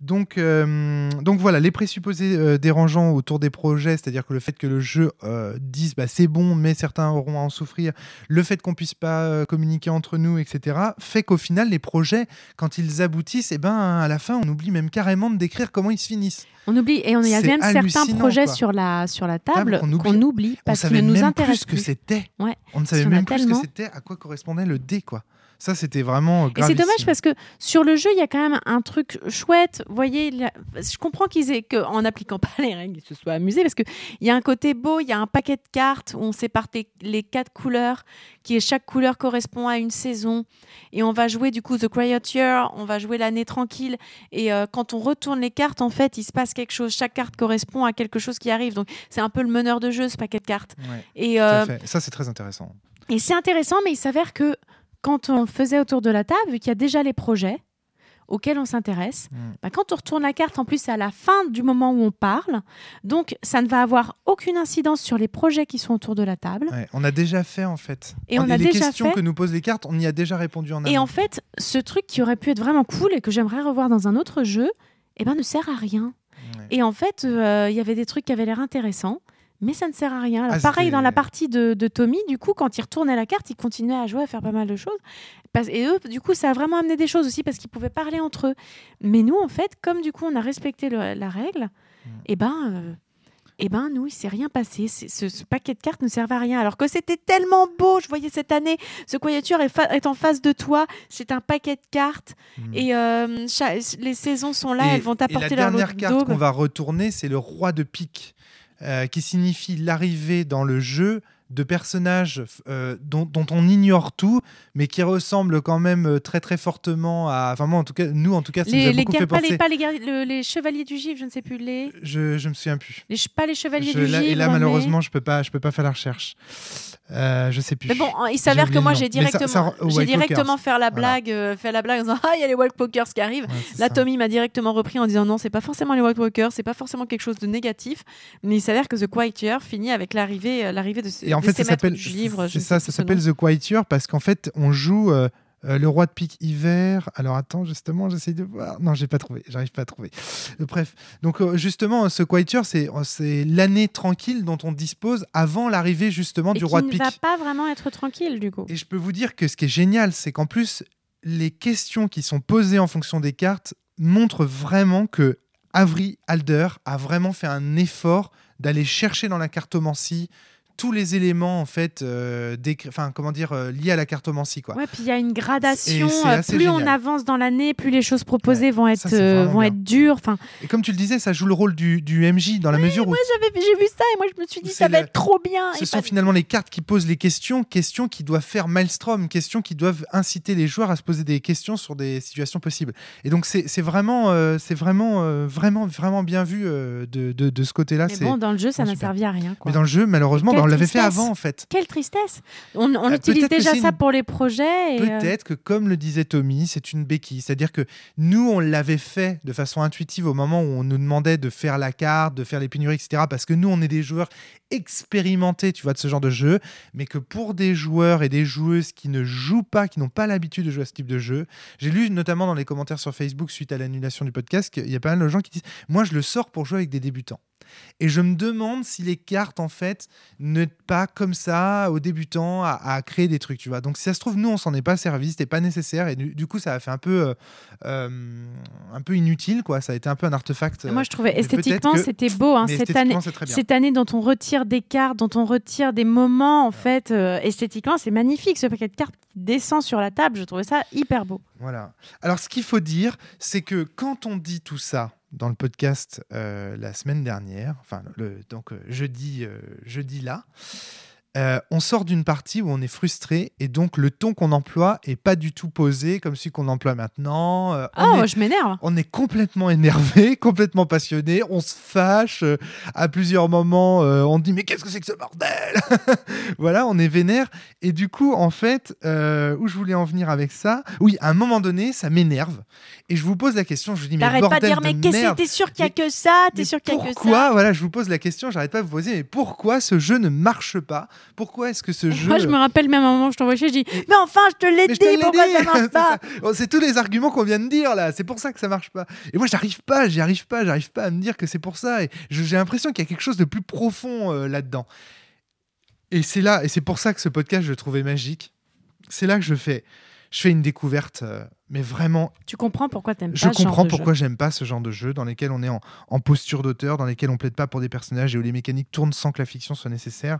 Donc, euh, donc voilà, les présupposés euh, dérangeants autour des projets, c'est-à-dire que le fait que le jeu euh, dise bah, c'est bon, mais certains auront à en souffrir, le fait qu'on puisse pas euh, communiquer entre nous, etc., fait qu'au final, les projets, quand ils aboutissent, et ben, à la fin, on oublie même carrément de décrire comment ils se finissent. On oublie et on y a même certains projets quoi. sur la sur la table qu'on oublie. oublie, on parce qu'ils ne nous même intéressent plus ce que c'était. Ouais. On ne savait même plus ce que c'était, à quoi correspondait le dé, quoi. Ça, c'était vraiment Et c'est dommage parce que sur le jeu, il y a quand même un truc chouette. Vous voyez, je comprends qu'ils aient que en appliquant [LAUGHS] pas les règles, ils se soient amusés parce que il y a un côté beau. Il y a un paquet de cartes où on sépare les quatre couleurs, qui est chaque couleur correspond à une saison, et on va jouer du coup The Quiet Year, on va jouer l'année tranquille. Et euh, quand on retourne les cartes, en fait, il se passe quelque chose. Chaque carte correspond à quelque chose qui arrive. Donc c'est un peu le meneur de jeu ce paquet de cartes. Ouais, Et tout à euh, fait. Ça, c'est très intéressant. et c'est intéressant, mais il s'avère que quand on faisait autour de la table, vu qu'il y a déjà les projets auxquels on s'intéresse, Mm. bah, quand on retourne la carte, en plus, c'est à la fin du moment où on parle. Donc, ça ne va avoir aucune incidence sur les projets qui sont autour de la table. Ouais, on a déjà fait, en fait. Et on a les déjà questions fait. que nous posent les cartes, on y a déjà répondu en amont. Et en fait, ce truc qui aurait pu être vraiment cool et que j'aimerais revoir dans un autre jeu, eh ben, ne sert à rien. Ouais. Et en fait, euh, il y avait des trucs qui avaient l'air intéressants. Mais ça ne sert à rien. Alors, Ah, pareil, dans la partie de, de Tommy, du coup, quand il retournait la carte, il continuait à jouer, à faire pas mal de choses. Et eux, du coup, ça a vraiment amené des choses aussi parce qu'ils pouvaient parler entre eux. Mais nous, en fait, comme du coup, on a respecté le- la règle, et ben, euh, eh ben, nous, il s'est rien passé. Ce, ce paquet de cartes ne servait à rien. Alors que c'était tellement beau. Je voyais cette année, ce Quieture est, en face de toi. C'est un paquet de cartes. Mm. Et euh, les saisons sont là. Et- elles vont la t'apporter leur lot dernière de carte qu'on va retourner, c'est le roi de pique, euh, qui signifie l'arrivée dans le jeu de personnages euh, dont, dont on ignore tout, mais qui ressemblent quand même euh, très très fortement à. Enfin, moi, en tout cas, nous, en tout cas, ça nous Les, a les, beaucoup fait pas, penser. les, pas les, guerriers- le- les chevaliers du givre, je ne sais plus. Les, Je, je me souviens plus. les pas les chevaliers Je- du là, givre. et là, mais- malheureusement, je peux pas, je peux pas faire la recherche. Euh, je sais plus. Mais bon, il s'avère que moi j'ai Mais ça- directement, ça- j'ai directement la Voilà. blague, euh, fait la blague en disant ah il y a les White Walkers qui arrivent. Ouais, Là, ça. Tommy m'a directement repris en disant non, c'est pas forcément les White Walkers, c'est pas forcément quelque chose de négatif, mais il s'avère que The Quiet Year finit avec l'arrivée, euh, l'arrivée de, ce- Et en fait, ça s'appelle du livre. je c'est ça, ça s'appelle. The Quiet Year parce qu'en fait, on joue euh, euh, le roi de pique hiver. Alors attends, justement, j'essaye de voir. Non, j'ai pas trouvé. J'arrive pas à trouver. Euh, bref, donc euh, justement, ce Quiet Year, c'est c'est l'année tranquille dont on dispose avant l'arrivée justement Et du roi de ne pique. va pas vraiment être tranquille du coup. Et je peux vous dire que ce qui est génial, c'est qu'en plus, les questions qui sont posées en fonction des cartes montrent vraiment que Avery Alder a vraiment fait un effort d'aller chercher dans la cartomancie tous les éléments en fait euh, enfin comment dire euh, liés à la cartomancie quoi. Ouais, puis il y a une gradation. Euh, plus on avance dans l'année, plus les choses proposées vont être ça, vont bien. être dures. Enfin, Et comme tu le disais, ça joue le rôle du, du MJ dans la mesure où moi j'avais j'ai vu ça et moi je me suis dit ça va le- être trop bien. ce et sont pas- finalement les cartes qui posent les questions, questions qui doivent faire maelstrom, questions qui doivent inciter les joueurs à se poser des questions sur des situations possibles. Et donc c'est vraiment, c'est vraiment, vraiment, vraiment bien vu de, de, de ce côté-là. Mais bon, dans le jeu, ça n'a servi à rien. Quoi. Mais dans le jeu, malheureusement, on l'avait fait avant en fait. Quelle tristesse On, on Euh, utilise déjà ça une- pour les projets. et, euh, Peut-être que, comme le disait Tommy, c'est une béquille. C'est-à-dire que nous, on l'avait fait de façon intuitive au moment où on nous demandait de faire la carte, de faire les pénuries, etc. Parce que nous, on est des joueurs expérimentés, tu vois, de ce genre de jeu. Mais que pour des joueurs et des joueuses qui ne jouent pas, qui n'ont pas l'habitude de jouer à ce type de jeu, j'ai lu notamment dans les commentaires sur Facebook suite à l'annulation du podcast qu'il y a pas mal de gens qui disent Moi, je le sors pour jouer avec des débutants. Et je me demande si les cartes, en fait, n'aident pas comme ça aux débutants à, à créer des trucs, tu vois. Donc, si ça se trouve, nous, on s'en est pas servi, c'était pas nécessaire. Et du, du coup, ça a fait un peu, euh, euh, un peu inutile, quoi. Ça a été un peu un artefact. euh, Moi, je trouvais mais peut-être esthétiquement, que- c'était beau. hein, cette, année, cette année dont on retire des cartes, dont on retire des moments, en fait, euh, esthétiquement, c'est magnifique. Ce paquet de cartes qui descend sur la table, je trouvais ça hyper beau. Voilà. Alors, ce qu'il faut dire, c'est que quand on dit tout ça dans le podcast euh, la semaine dernière, enfin, donc euh, jeudi, euh, jeudi là, euh, on sort d'une partie où on est frustré et donc le ton qu'on emploie est pas du tout posé comme celui qu'on emploie maintenant. Euh, Ah, on, est, je m'énerve. on est complètement énervé, [LAUGHS] complètement passionné, on se fâche. euh, à plusieurs moments, on dit mais qu'est-ce que c'est que ce bordel [LAUGHS] Voilà, on est vénère. Et du coup, en fait, où je voulais en venir avec ça Oui, à un moment donné, ça m'énerve. Et je vous pose la question, je vous dis mais bordel pas de dire, mais qu'est-ce que t'es sûr qu'il y a que ça? T'es sûr qu'il y a que ça? Pourquoi Voilà, je vous pose la question, j'arrête pas de vous poser, mais pourquoi ce jeu ne marche pas? Pourquoi est-ce que ce jeu Moi, je me rappelle même un moment, je t'envoie chier, je dis, mais enfin, je te l'ai dit, pourquoi dit [LAUGHS] ça marche pas? Oh, C'est tous les arguments qu'on vient de dire là. C'est pour ça que ça marche pas. Et moi, j'arrive pas, j'y arrive pas, j'arrive pas à me dire que c'est pour ça. Et j'ai l'impression qu'il y a quelque chose de plus profond euh, là-dedans. Et c'est là, et c'est pour ça que ce podcast, je le trouvais magique. C'est là que je fais, je fais une découverte, euh, mais vraiment Tu comprends pourquoi t'aimes pas je ce genre comprends de jeu. pourquoi j'aime pas ce genre de jeu dans lesquels on est en, en posture d'auteur, dans lesquels on plaide pas pour des personnages et où les mécaniques tournent sans que la fiction soit nécessaire.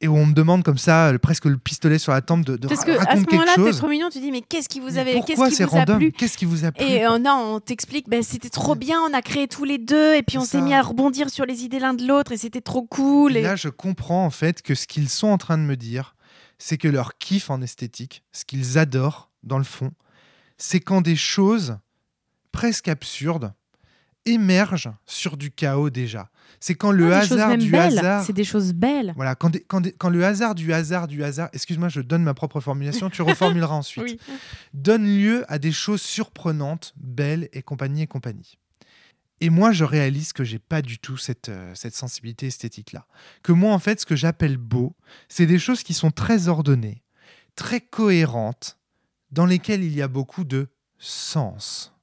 Et où on me demande comme ça, le- presque le pistolet sur la tempe, de, de Parce que à ce moment-là, t'es trop mignon, tu dis, mais qu'est-ce qui vous Pourquoi qu'est-ce qui vous a random plu Qu'est-ce qui vous a plu Et euh, non, on t'explique, ben, c'était trop bien, on a créé tous les deux, et puis on s'est mis à rebondir sur les idées l'un de l'autre, et c'était trop cool. Et Et... là, je comprends en fait que ce qu'ils sont en train de me dire, c'est que leur kiff en esthétique, ce qu'ils adorent dans le fond, c'est quand des choses presque absurdes émergent sur du chaos déjà. C'est quand le Non, choses hasard du belles, hasard C'est des choses belles. Voilà, quand, des- quand, des- quand le hasard du hasard du hasard, excuse-moi, je donne ma propre formulation, tu reformuleras [LAUGHS] ensuite, Oui. donne lieu à des choses surprenantes, belles et compagnie et compagnie. Et moi, je réalise que j'ai pas du tout cette, euh, cette sensibilité esthétique-là. Que moi, en fait, ce que j'appelle beau, c'est des choses qui sont très ordonnées, très cohérentes, dans lesquelles il y a beaucoup de sens.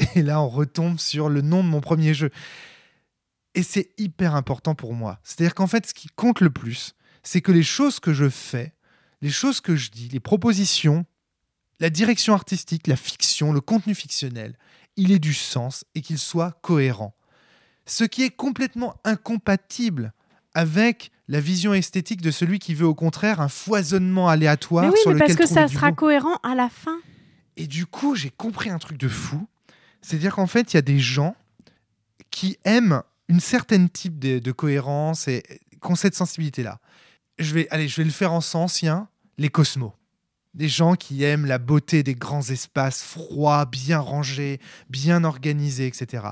[LAUGHS] Et là, on retombe sur le nom de mon premier jeu. Et c'est hyper important pour moi. C'est-à-dire qu'en fait, ce qui compte le plus, c'est que les choses que je fais, les choses que je dis, les propositions, la direction artistique, la fiction, le contenu fictionnel, il ait du sens et qu'il soit cohérent. Ce qui est complètement incompatible avec la vision esthétique de celui qui veut au contraire un foisonnement aléatoire Mais oui, sur mais parce que ça sera cohérent à la fin. Et du coup, j'ai compris un truc de fou. C'est-à-dire qu'en fait, il y a des gens qui aiment une certaine type de, cohérence et qui ont cette sensibilité-là. Je vais, allez, je vais le faire en ancien, les cosmos. Des gens qui aiment la beauté des grands espaces froids, bien rangés, bien organisés, etc.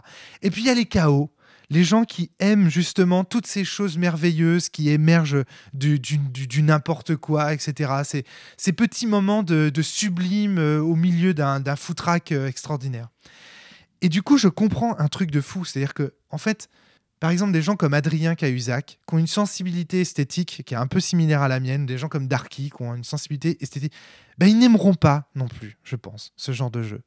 Et puis il y a les chaos, les gens qui aiment justement toutes ces choses merveilleuses qui émergent du, n'importe quoi, etc. Ces, petits moments de, sublime euh, au milieu d'un d'un foutraque euh, extraordinaire. Et du coup, je comprends un truc de fou. C'est-à-dire que, en fait, par exemple, des gens comme Adrien Cahuzac, qui ont une sensibilité esthétique qui est un peu similaire à la mienne, des gens comme Darky, qui ont une sensibilité esthétique, ben, ils n'aimeront pas non plus, je pense, ce genre de jeu.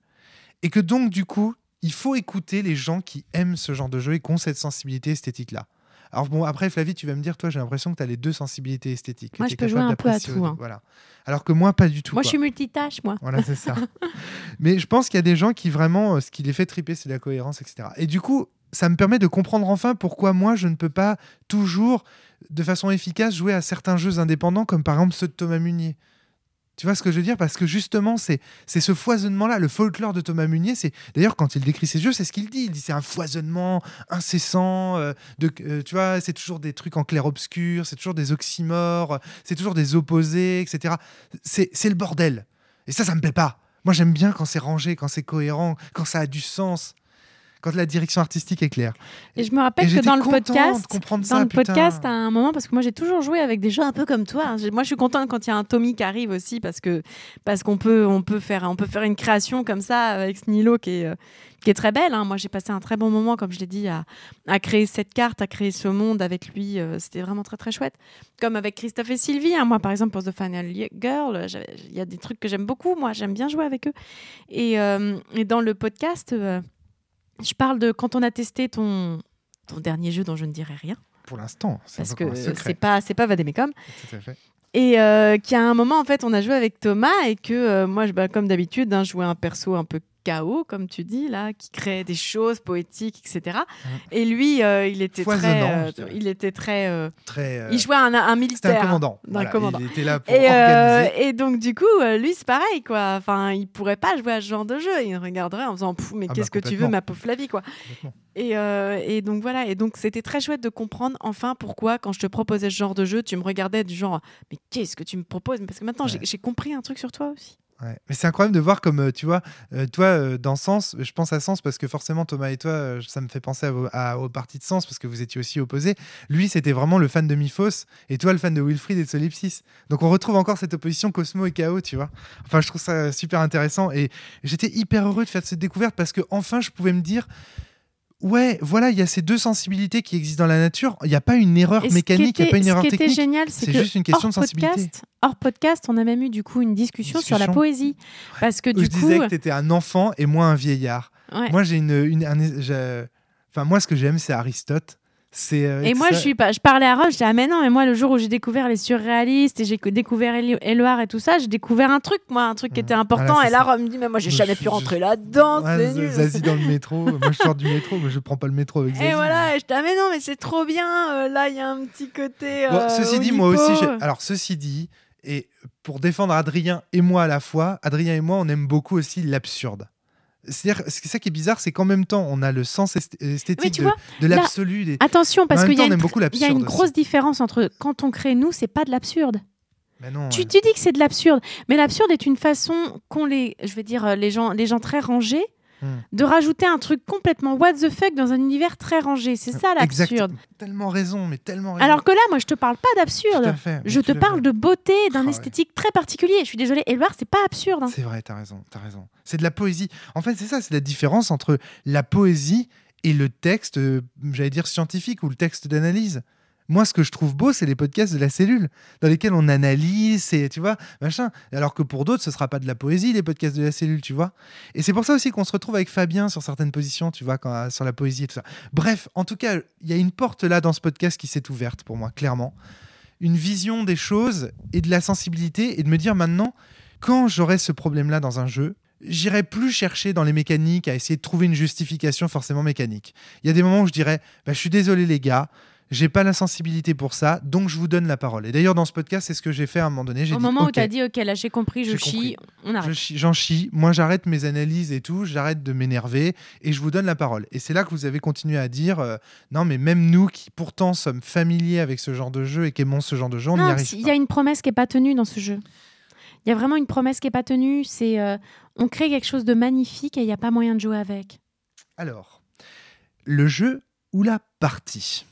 Et que donc, du coup, il faut écouter les gens qui aiment ce genre de jeu et qui ont cette sensibilité esthétique-là. Alors bon, après, Flavie, tu vas me dire, toi, j'ai l'impression que tu as les deux sensibilités esthétiques. que Moi, je peux jouer un peu à tout, hein. Voilà. Alors que moi, pas du tout. Moi, quoi. je suis multitâche, moi. Voilà, c'est ça. [LAUGHS] Mais je pense qu'il y a des gens qui vraiment, euh, ce qui les fait triper, c'est la cohérence, etc. Et du coup, ça me permet de comprendre enfin pourquoi moi, je ne peux pas toujours, de façon efficace, jouer à certains jeux indépendants, comme par exemple ceux de Thomas Munier. Tu vois ce que je veux dire? Parce que justement, c'est ce foisonnement-là, le folklore de Thomas Munier. C'est d'ailleurs quand il décrit ses jeux, c'est ce qu'il dit. Il dit c'est un foisonnement incessant. euh, de, euh, tu vois, c'est toujours des trucs en clair-obscur, c'est toujours des oxymores, c'est toujours des opposés, etc. C'est c'est le bordel. Et ça, ça me plaît pas. Moi, j'aime bien quand c'est rangé, quand c'est cohérent, quand ça a du sens, quand la direction artistique est claire. Et je me rappelle que dans le podcast, dans ça, le putain. podcast, à un moment, parce que moi j'ai toujours joué avec des jeux un peu comme toi. hein. Moi, je suis contente quand il y a un Tommy qui arrive aussi, parce que parce qu'on peut on peut faire on peut faire une création comme ça avec Snilo qui est euh, qui est très belle. hein. Moi, j'ai passé un très bon moment, comme je l'ai dit, à, à créer cette carte, à créer ce monde avec lui. euh, C'était vraiment très très chouette. Comme avec Christophe et Sylvie. hein. Moi, par exemple, pour The Final Girl, il y a des trucs que j'aime beaucoup. Moi, j'aime bien jouer avec eux. Et, euh, et dans le podcast, euh, je parle de quand on a testé ton ton dernier jeu dont je ne dirai rien. Pour l'instant, c'est parce que c'est pas c'est pas Vademecum. Tout à fait. et euh, qui à un moment en fait on a joué avec Thomas et que euh, moi je bah, comme d'habitude hein, je jouais un perso un peu chaos comme tu dis là qui crée des choses poétiques etc et lui euh, il était très euh, il était très euh, Très. il jouait un, un C'était militaire un commandant. Voilà, commandant. Il était là pour et, organiser. et donc du coup, lui c'est pareil quoi. Enfin, il pourrait pas jouer à ce genre de jeu. Il regarderait en faisant mais Ah bah, qu'est-ce que tu veux, ma pauvre Flavie quoi. Et, et donc voilà. Et donc c'était très chouette de comprendre enfin pourquoi quand je te proposais ce genre de jeu, tu me regardais du genre mais qu'est-ce que tu me proposes? Parce que maintenant Ouais. j'ai compris un truc sur toi aussi. Mais c'est incroyable de voir comme, euh, tu vois, euh, toi, euh, dans Sens, je pense à Sens parce que forcément, Thomas et toi, ça me fait penser à- aux parties de Sens parce que vous étiez aussi opposés. Lui, c'était vraiment le fan de Miphos et toi, le fan de Wilfried et de Solipsis. Donc, on retrouve encore cette opposition Cosmo et Chaos, tu vois. Enfin, je trouve ça super intéressant et j'étais hyper heureux de faire cette découverte parce que enfin, je pouvais me dire. Ouais, voilà, il y a ces deux sensibilités qui existent dans la nature. Il n'y a pas une erreur Et mécanique, il n'y a pas une erreur technique. génial, c'est juste une question hors de sensibilité. Podcast, hors podcast, on a même eu du coup une discussion, sur la poésie, parce que Où du je coup, disais que tu étais un enfant et moi un vieillard. ouais. Moi, j'ai une, une- un- enfin moi, ce que j'aime, c'est Aristote. Euh, Et moi, ça- je suis pas. Je parlais à Rob, je disais ah mais non, mais moi le jour où j'ai découvert les surréalistes et j'ai co- découvert Éluard et tout ça, j'ai découvert un truc, moi, un truc qui était important. Et là. Rob me dit mais moi j'ai jamais pu rentrer là-dedans, Ouais, c'est Z- nul. Zazie dans le métro. [LAUGHS] moi, je sors du métro, mais je prends pas le métro avec Zazie. Et voilà, et je dis ah mais non, mais c'est trop bien. euh, là, il y a un petit côté. Bon, euh, ceci dit, moi aussi. j'ai- Alors, ceci dit, et pour défendre Adrien et moi à la fois, Adrien et moi, on aime beaucoup aussi l'absurde. C'est-à-dire, c'est ça qui est bizarre, c'est qu'en même temps, on a le sens est- esthétique de, l'absolu. des- Attention, parce qu'il y y a une aussi. grosse différence entre quand on crée nous, c'est pas de l'absurde. Mais non, Tu, ouais. tu dis que c'est de l'absurde, mais l'absurde est une façon qu'ont les, je vais dire, euh, les gens, les gens très rangés, Hmm. de rajouter un truc complètement what the fuck dans un univers très rangé. C'est ça l'absurde. Tellement raison, mais tellement raison. Alors que là, moi, je te parle pas d'absurde. Je te parle fait. de beauté, d'un Ah ouais. esthétique très particulier. Je suis désolée, Éluard, c'est pas absurde. hein. C'est vrai, t'as raison, t'as raison. C'est de la poésie. En fait, c'est ça, c'est la différence entre la poésie et le texte, euh, j'allais dire scientifique ou le texte d'analyse. Moi, ce que je trouve beau, c'est les podcasts de la cellule, dans lesquels on analyse, et tu vois, machin. Alors que pour d'autres, ce sera pas de la poésie, les podcasts de la cellule, tu vois. Et c'est pour ça aussi qu'on se retrouve avec Fabien sur certaines positions, tu vois, quand, sur la poésie et tout ça. Bref, en tout cas, il y a une porte là dans ce podcast qui s'est ouverte pour moi, clairement. Une vision des choses et de la sensibilité, et de me dire maintenant, quand j'aurai ce problème-là dans un jeu, j'irai plus chercher dans les mécaniques à essayer de trouver une justification forcément mécanique. Il y a des moments où je dirais, bah, je suis désolé les gars, j'ai pas la sensibilité pour ça, donc je vous donne la parole. Et d'ailleurs dans ce podcast, c'est ce que j'ai fait à un moment donné. Au dit, moment où tu as dit, OK, là, j'ai compris, je chie, on arrête. j'en chie, moi j'arrête mes analyses et tout, j'arrête de m'énerver et je vous donne la parole. Et c'est là que vous avez continué à dire, euh, non mais même nous qui pourtant sommes familiers avec ce genre de jeu et qui aimons ce genre de jeu, on n'y arrive il y a une promesse qui est pas tenue dans ce jeu. Il y a vraiment une promesse qui est pas tenue. C'est euh, on crée quelque chose de magnifique et il n'y a pas moyen de jouer avec. Alors, le jeu ou la partie?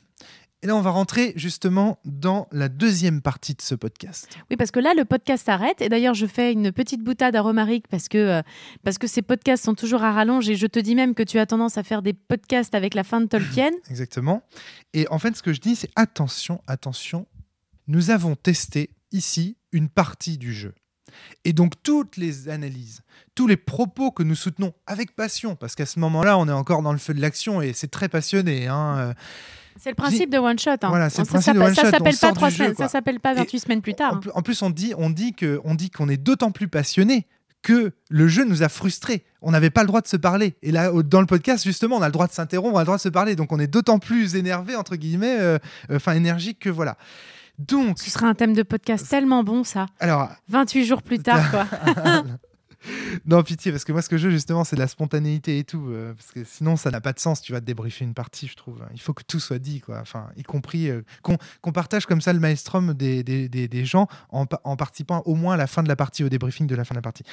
Et là, on va rentrer justement dans la deuxième partie de ce podcast. Oui, parce que là, le podcast s'arrête. Et d'ailleurs, je fais une petite boutade à Romaric parce que, euh, parce que ces podcasts sont toujours à rallonge. Et je te dis même que tu as tendance à faire des podcasts avec la fin de Tolkien. [CLEARS THROAT] Exactement. Et en fait, ce que je dis, c'est attention, attention. Nous avons testé ici une partie du jeu. Et donc toutes les analyses, tous les propos que nous soutenons avec passion, parce qu'à ce moment-là, on est encore dans le feu de l'action et c'est très passionné. Hein, euh, c'est le principe de one shot. Hein. Voilà, c'est le ça principe de s'appelle- ça pas trois semaines, ça s'appelle pas Et 28 semaines plus tard. En hein. plus- on dit, on dit que, on dit qu'on est d'autant plus passionné que le jeu nous a frustrés. On n'avait pas le droit de se parler. Et là, dans le podcast, justement, on a le droit de s'interrompre, on a le droit de se parler. Donc, on est d'autant plus énervé, entre guillemets, euh, euh, enfin énergique que voilà. Donc, Ce serait un thème de podcast tellement bon, ça. alors, 28 jours plus tard, [LAUGHS] quoi. [LAUGHS] [LAUGHS] non, pitié, parce que moi, ce que je veux, justement, c'est de la spontanéité et tout. euh, parce que sinon, ça n'a pas de sens, tu vas débriefer une partie, je trouve. Il faut que tout soit dit, quoi. Enfin, y compris euh, qu'on partage comme ça le maelstrom des, gens en, en participant au moins à la fin de la partie, au débriefing de la fin de la partie.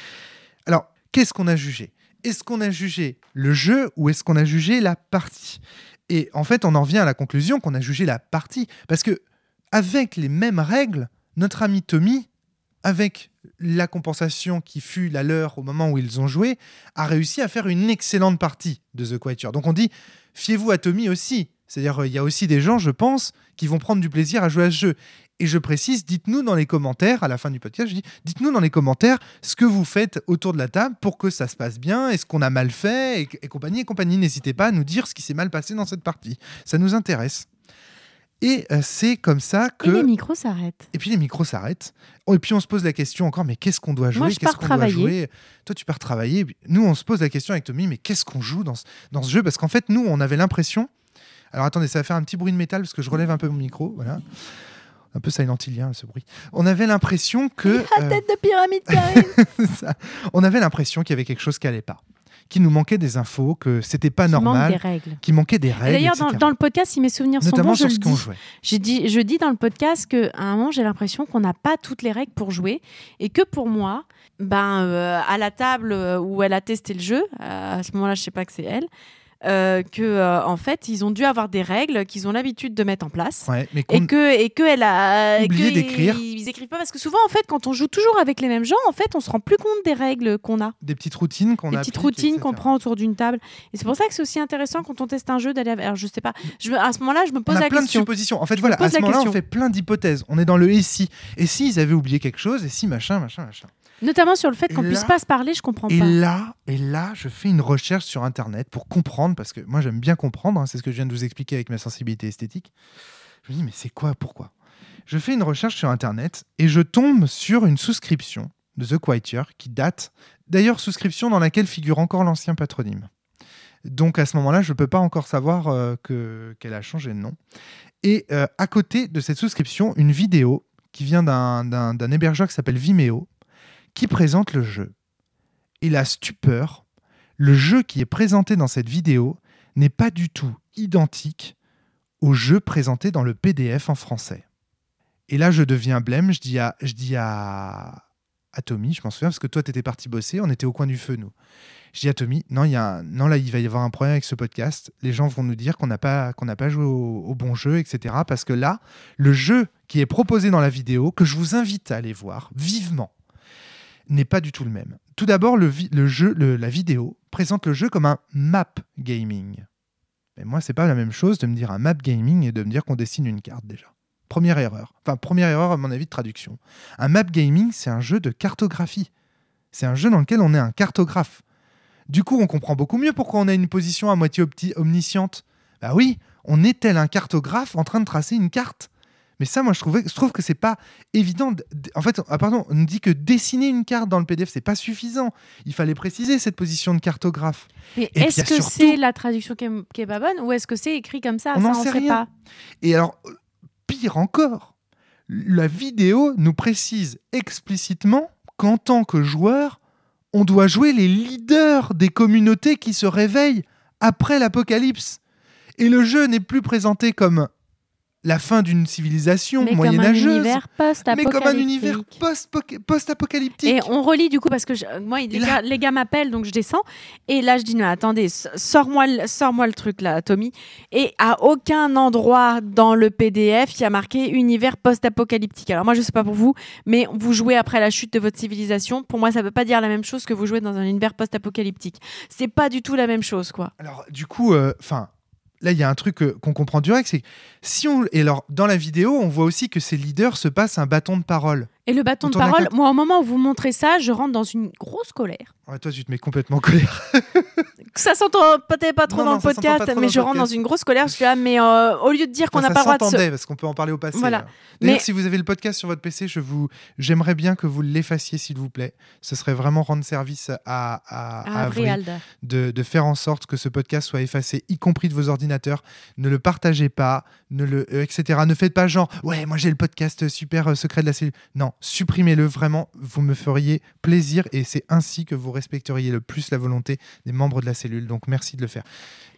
Alors, qu'est-ce qu'on a jugé? Est-ce qu'on a jugé le jeu ou est-ce qu'on a jugé la partie? Et en fait, on en revient à la conclusion qu'on a jugé la partie. Parce que, avec les mêmes règles, notre ami Tommy, avec la compensation qui fut la leur au moment où ils ont joué, a réussi à faire une excellente partie de The Quieture. Donc on dit, fiez-vous à Tommy aussi. C'est-à-dire, euh, il y a aussi des gens, je pense, qui vont prendre du plaisir à jouer à ce jeu. Et je précise, dites-nous dans les commentaires, à la fin du podcast, je dis, dites-nous dans les commentaires ce que vous faites autour de la table pour que ça se passe bien, est-ce qu'on a mal fait, et, et compagnie, et compagnie. N'hésitez pas à nous dire ce qui s'est mal passé dans cette partie. Ça nous intéresse. Et euh, c'est comme ça que... Et les micros s'arrêtent. Et puis les micros s'arrêtent. Oh, et puis on se pose la question encore, mais qu'est-ce qu'on doit jouer? Qu'est-ce pars qu'on doit jouer? Toi, tu pars travailler. Nous, on se pose la question avec Tommy, mais qu'est-ce qu'on joue dans ce, dans ce jeu? Parce qu'en fait, nous, on avait l'impression. Alors attendez, ça va faire un petit bruit de métal parce que je relève un peu mon micro. Voilà. Un peu silent ce bruit. On avait l'impression que. [LAUGHS] euh, Tête de pyramide [LAUGHS] ça- on avait l'impression qu'il y avait quelque chose qui allait pas. Qu'il nous manquait des infos, que c'était pas manque normal, des règles. qu'il manquait des règles. D'ailleurs, dans, le podcast, si mes souvenirs sont Notamment bons, je sur le ce qu'on dis. dit, je dis dans le podcast qu'à un moment, j'ai l'impression qu'on n'a pas toutes les règles pour jouer et que pour moi, ben, euh, à la table euh, où elle a testé le jeu, euh, à ce moment-là, je sais pas que c'est elle, euh, que euh, en fait, ils ont dû avoir des règles qu'ils ont l'habitude de mettre en place. Ouais, mais Et que, et que elle a Oublié d'écrire. Ils, ils écrivent pas parce que souvent en fait quand on joue toujours avec les mêmes gens en fait on se rend plus compte des règles qu'on a, des petites routines qu'on des a petites appliquées, routines qu'on prend autour d'une table. Et c'est pour ça que c'est aussi intéressant quand on teste un jeu d'aller. Alors je sais pas, je à ce moment-là je me on pose a la plein question. de suppositions. En fait, voilà, à ce moment-là, on fait plein d'hypothèses. On est dans le et si. Et si ils avaient oublié quelque chose, et si machin, machin, machin. Notamment sur le fait qu'on Et puisse pas se parler, je comprends Et pas. là, et là, je fais une recherche sur Internet pour comprendre, parce que moi j'aime bien comprendre, hein, c'est ce que je viens de vous expliquer avec ma sensibilité esthétique. Je me dis, mais c'est quoi, pourquoi? Je fais une recherche sur Internet et je tombe sur une souscription de The Quieture qui date, d'ailleurs, souscription dans laquelle figure encore l'ancien patronyme. Donc à ce moment-là, je ne peux pas encore savoir euh, que- qu'elle a changé de nom. Et euh, à côté de cette souscription, une vidéo qui vient d'un- d'un d'un hébergeur qui s'appelle Vimeo, qui présente le jeu. Et la stupeur, le jeu qui est présenté dans cette vidéo n'est pas du tout identique au jeu présenté dans le PDF en français. Et là, je deviens blême, je dis à, je dis à, à Tommy, je m'en souviens parce que toi, tu étais parti bosser, on était au coin du feu, nous. Je dis à Tommy, non, y non, là, il va y avoir un problème avec ce podcast. Les gens vont nous dire qu'on n'a pas, qu'on pas joué au bon jeu, etc. Parce que là, le jeu qui est proposé dans la vidéo, que je vous invite à aller voir vivement, n'est pas du tout le même. Tout d'abord, la vidéo présente le jeu comme un map gaming. Mais moi, c'est pas la même chose de me dire un map gaming et de me dire qu'on dessine une carte déjà. Première erreur. Enfin, première erreur à mon avis de traduction. Un map gaming, c'est un jeu de cartographie. C'est un jeu dans lequel on est un cartographe. Du coup, on comprend beaucoup mieux pourquoi on a une position à moitié omnisciente. Bah oui, on est tel un cartographe en train de tracer une carte. Mais ça, moi, je, trouvais, je trouve que c'est pas évident. de- de- En fait, ah, pardon, on nous dit que dessiner une carte dans le PDF, c'est pas suffisant. Il fallait préciser cette position de cartographe. Mais est-ce que surtout- c'est la traduction qui est, qui est pas bonne ou est-ce que c'est écrit comme ça? On n'en sait sait rien. pas. Et alors, pire encore, la vidéo nous précise explicitement qu'en tant que joueur, on doit jouer les leaders des communautés qui se réveillent après l'apocalypse. Et le jeu n'est plus présenté comme la fin d'une civilisation Mais moyenâgeuse. mais comme un univers post-apocalyptique. post- post-apocalyptique. Et on relit du coup parce que je- moi, les, là- gars, les gars m'appellent donc je descends et là je dis non attendez sors-moi le- truc là Tommy et à aucun endroit dans le PDF il y a marqué univers post-apocalyptique. Alors moi je sais pas pour vous mais vous jouez après la chute de votre civilisation pour moi ça veut pas dire la même chose que vous jouez dans un univers post-apocalyptique. C'est pas du tout la même chose quoi. Alors, du coup, enfin, là, il y a un truc euh, qu'on comprend direct, c'est que si on. Et alors, dans la vidéo, on voit aussi que ces leaders se passent un bâton de parole. Et le bâton de parole, moi au moment où vous montrez ça, je rentre dans une grosse colère. Ouais, toi, tu te mets complètement en colère. [LAUGHS] Ça s'entend peut-être pas trop Non, dans non, le podcast, mais je rentre dans une grosse colère. Je suis là, mais euh, au lieu de dire qu'on n'a pas le droit de se... parce qu'on peut en parler au passé. Voilà. là. D'ailleurs, Mais- si vous avez le podcast sur votre PC, je vous, j'aimerais bien que vous l'effaciez, s'il vous plaît. Ce serait vraiment rendre service à, à, à Ah, Avril Alda. de, de faire en sorte que ce podcast soit effacé, y compris de vos ordinateurs. Ne le partagez pas, ne le, euh, etc. Ne faites pas genre, ouais, moi j'ai le podcast super euh, secret de la cellule. Non, supprimez-le vraiment. Vous me feriez plaisir et c'est ainsi que vous respecteriez le plus la volonté des membres de la cellule. Donc merci de le faire.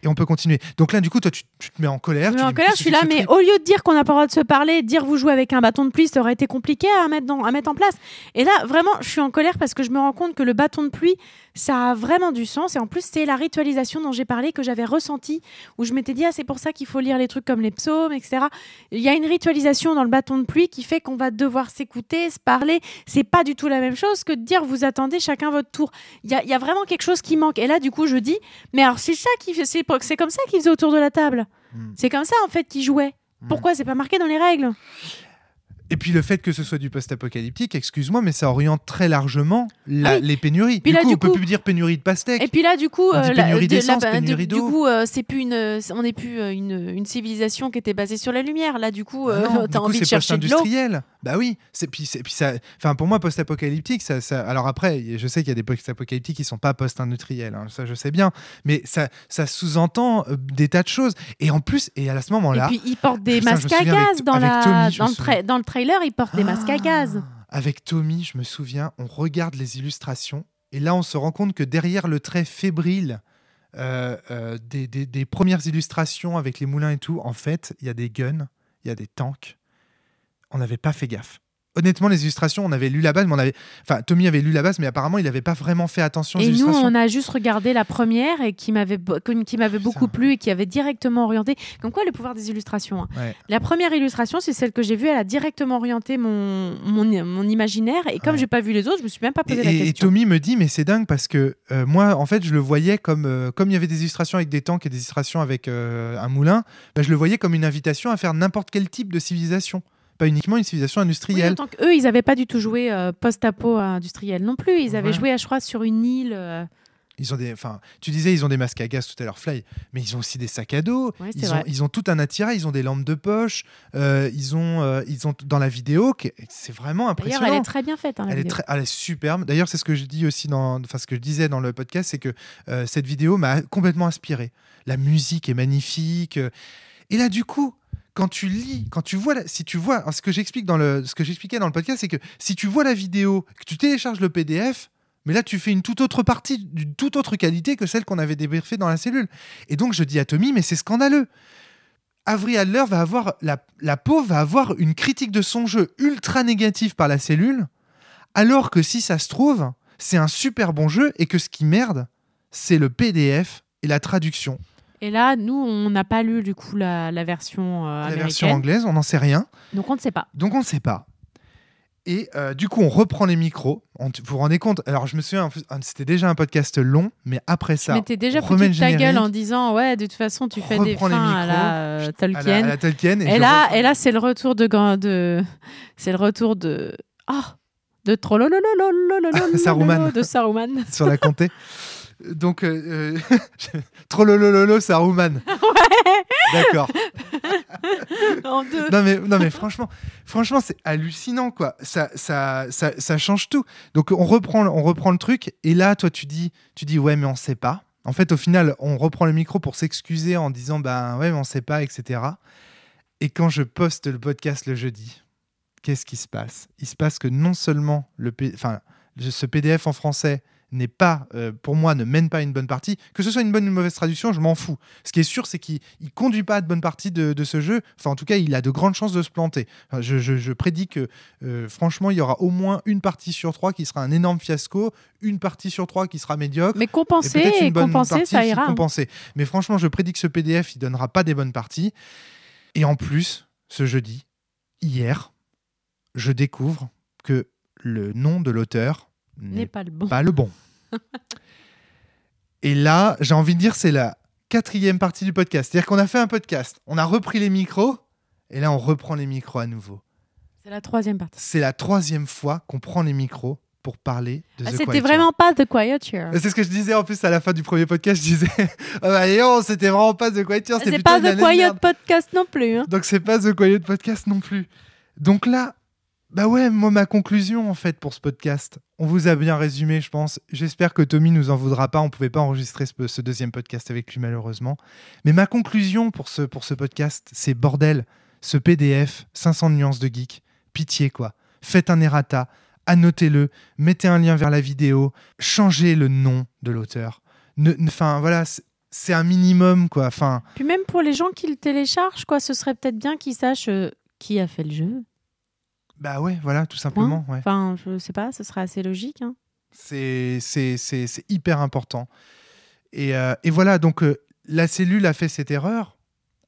Et on peut continuer. Donc là, du coup, toi, tu, tu te mets en colère. Je me mets en colère, je suis là, mais truc au lieu de dire qu'on n'a pas le droit de se parler, dire vous jouez avec un bâton de pluie, ça aurait été compliqué à mettre, dans- à mettre en place. Et là, vraiment, je suis en colère parce que je me rends compte que le bâton de pluie, ça a vraiment du sens. Et en plus, c'est la ritualisation dont j'ai parlé, que j'avais ressenti, où je m'étais dit, ah, c'est pour ça qu'il faut lire les trucs comme les psaumes, etc. Il y a une ritualisation dans le bâton de pluie qui fait qu'on va devoir s'écouter, se parler. C'est pas du tout la même chose que de dire vous attendez chacun votre tour. Il y a, il y a vraiment quelque chose qui manque. Et là, du coup, je dis, mais alors c'est ça qui fait- c'est c'est comme ça qu'ils faisaient autour de la table. Hmm. C'est comme ça en fait qu'ils jouaient. Hmm. Pourquoi c'est pas marqué dans les règles? Et puis le fait que ce soit du post-apocalyptique, excuse-moi, mais ça oriente très largement la- Ah oui. les pénuries. Puis du là, coup, du on peut coup- plus dire pénurie de pastèques. Et puis là, du coup, On dit euh, pénurie de- d'essence, pénurie du, du d'eau. coup, euh, c'est plus une, on n'est plus euh, une, une civilisation qui était basée sur la lumière. Là, du coup, Ah euh, [LAUGHS] du t'as coup, envie de chercher de l'eau. Bah oui, c'est puis puis ça enfin pour moi post-apocalyptique ça, ça alors après je sais qu'il y a des post-apocalyptiques qui sont pas post-industriels hein, ça je sais bien mais ça ça sous-entend des tas de choses et en plus et à ce Et moment-là puis ils portent des Putain, masques à avec- gaz dans, avec la, Tommy, dans, le dans le trailer. Ils portent des masques à gaz. Ah, Avec Tommy, je me souviens, on regarde les illustrations et là on se rend compte que derrière le trait fébrile euh, euh, des, des- des premières illustrations avec les moulins et tout, en fait, il y a des guns, il y a des tanks. On n'avait pas fait gaffe. Honnêtement, les illustrations, on avait lu la base, mais on avait. Enfin, Tommy avait lu la base, mais apparemment, il n'avait pas vraiment fait attention aux Et nous, on a juste regardé la première et qui m'avait qui m'avait beaucoup plu et qui avait directement orienté. Comme quoi, le pouvoir des illustrations. hein. Ouais. La première illustration, c'est celle que j'ai vue. Elle a directement orienté mon, mon, mon imaginaire. Et comme Ouais. j'ai pas vu les autres, je me suis même pas Et, posé la et- et question. Tommy me dit, mais c'est dingue parce que euh, moi, en fait, je le voyais comme, euh, comme il y avait des illustrations avec des tanks et des illustrations avec euh, un moulin, bah, je le voyais comme une invitation à faire n'importe quel type de civilisation, pas uniquement une civilisation Oui, industrielle. autant qu'eux, ils n'avaient pas du tout joué euh, post-apo industriel non plus. Ils avaient Ouais. joué, je crois, sur une île. euh, Ils ont des, enfin, tu disais, ils ont des masques à gaz tout à l'heure, Fly, mais ils ont aussi des sacs à dos. Ouais, ils, ont, ils ont tout un attirail, ils ont des lampes de poche, euh, ils ont, euh, ils ont dans la vidéo, c'est vraiment D'ailleurs, impressionnant. elle est très bien faite. hein, la Elle est, très, elle est superbe. D'ailleurs, c'est ce que je dis aussi dans, enfin ce que je disais dans le podcast, c'est que euh, cette vidéo m'a complètement inspiré. La musique est magnifique. Et là, du coup, quand tu lis, quand tu vois, la- si tu vois, ce que j'explique dans le, ce que j'expliquais dans le podcast, c'est que si tu vois la vidéo, que tu télécharges le PDF. Mais là, tu fais une toute autre partie, d'une toute autre qualité que celle qu'on avait débriefée dans la cellule. Et donc, je dis à Tommy, mais c'est scandaleux. Avery Adler va avoir, la, la pauvre va avoir une critique de son jeu ultra négative par la cellule, alors que si ça se trouve, c'est un super bon jeu et que ce qui merde, c'est le PDF et la traduction. Et là, nous, on n'a pas lu du coup la, la version euh, américaine. La version anglaise, on n'en sait rien. Donc on ne sait pas. Donc on ne sait pas. Et euh, du coup, on reprend les micros. On vous vous rendez compte? Alors, je me souviens, ah, c'était déjà un podcast long, mais après ça. Mais t'es déjà foutu ta gueule en disant Ouais, de toute façon, tu fais des fins les micros, à, la, euh, Tolkien. À la, à la Tolkien. et, et là, et là c'est le retour de. de c'est le retour de. Oh De Saruman. De Saruman. Sur la comté. Donc, euh, euh, [LAUGHS] Trollolololo Saruman. [LAUGHS] D'accord. [LAUGHS] en deux. Non mais, non mais franchement, franchement c'est hallucinant quoi. Ça, ça, ça, ça change tout. Donc on reprend, on reprend le truc et là toi tu dis, tu dis ouais mais on sait pas. En fait au final on reprend le micro pour s'excuser en disant ben ouais mais on sait pas etc. Et quand je poste le podcast le jeudi, qu'est-ce qui se passe? Il se passe que non seulement le, enfin ce PDF en français n'est pas, euh, pour moi, ne mène pas une bonne partie, que ce soit une bonne ou une mauvaise traduction, je m'en fous. Ce qui est sûr, c'est qu'il ne conduit pas à de bonne partie de, de, ce jeu. Enfin, en tout cas, il a de grandes chances de se planter. Enfin, je, je, je, prédis que, euh, franchement, il y aura au moins une partie sur trois qui sera un énorme fiasco, une partie sur trois qui sera médiocre. Mais compenser, et, et compenser, ça ira. Compenser. Mais franchement, je prédis que ce PDF, il donnera pas des bonnes parties. Et en plus, ce jeudi, hier, je découvre que le nom de l'auteur n'est pas le bon. Pas le bon. [LAUGHS] Et là, j'ai envie de dire, c'est la quatrième partie du podcast. C'est-à-dire qu'on a fait un podcast, on a repris les micros, et là, on reprend les micros à nouveau. C'est la troisième partie. C'est la troisième fois qu'on prend les micros pour parler de ah, C'était vraiment pas The Quieture. C'est ce que je disais en plus à la fin du premier podcast. Je disais, [LAUGHS] oh bah, non, c'était vraiment pas The Quieture. C'est pas The Quiet Podcast non plus. Hein. Donc c'est pas The Quiet Podcast non plus. Donc là, bah ouais, moi, ma conclusion, en fait, pour ce podcast, on vous a bien résumé, je pense. J'espère que Tommy nous en voudra pas. On pouvait pas enregistrer ce, ce, deuxième podcast avec lui, malheureusement. Mais ma conclusion pour ce, pour ce podcast, c'est bordel, ce PDF, 500 nuances de geek, pitié, quoi. Faites un errata, annotez-le, mettez un lien vers la vidéo, changez le nom de l'auteur. Enfin, voilà, c'est un minimum, quoi. Enfin. Puis même pour les gens qui le téléchargent, quoi, ce serait peut-être bien qu'ils sachent euh, qui a fait le jeu. Bah ouais, voilà, tout simplement. Ouais. Enfin, je sais pas, ce serait assez logique. Hein. C'est hyper important. Et, euh, et voilà, donc euh, la cellule a fait cette erreur,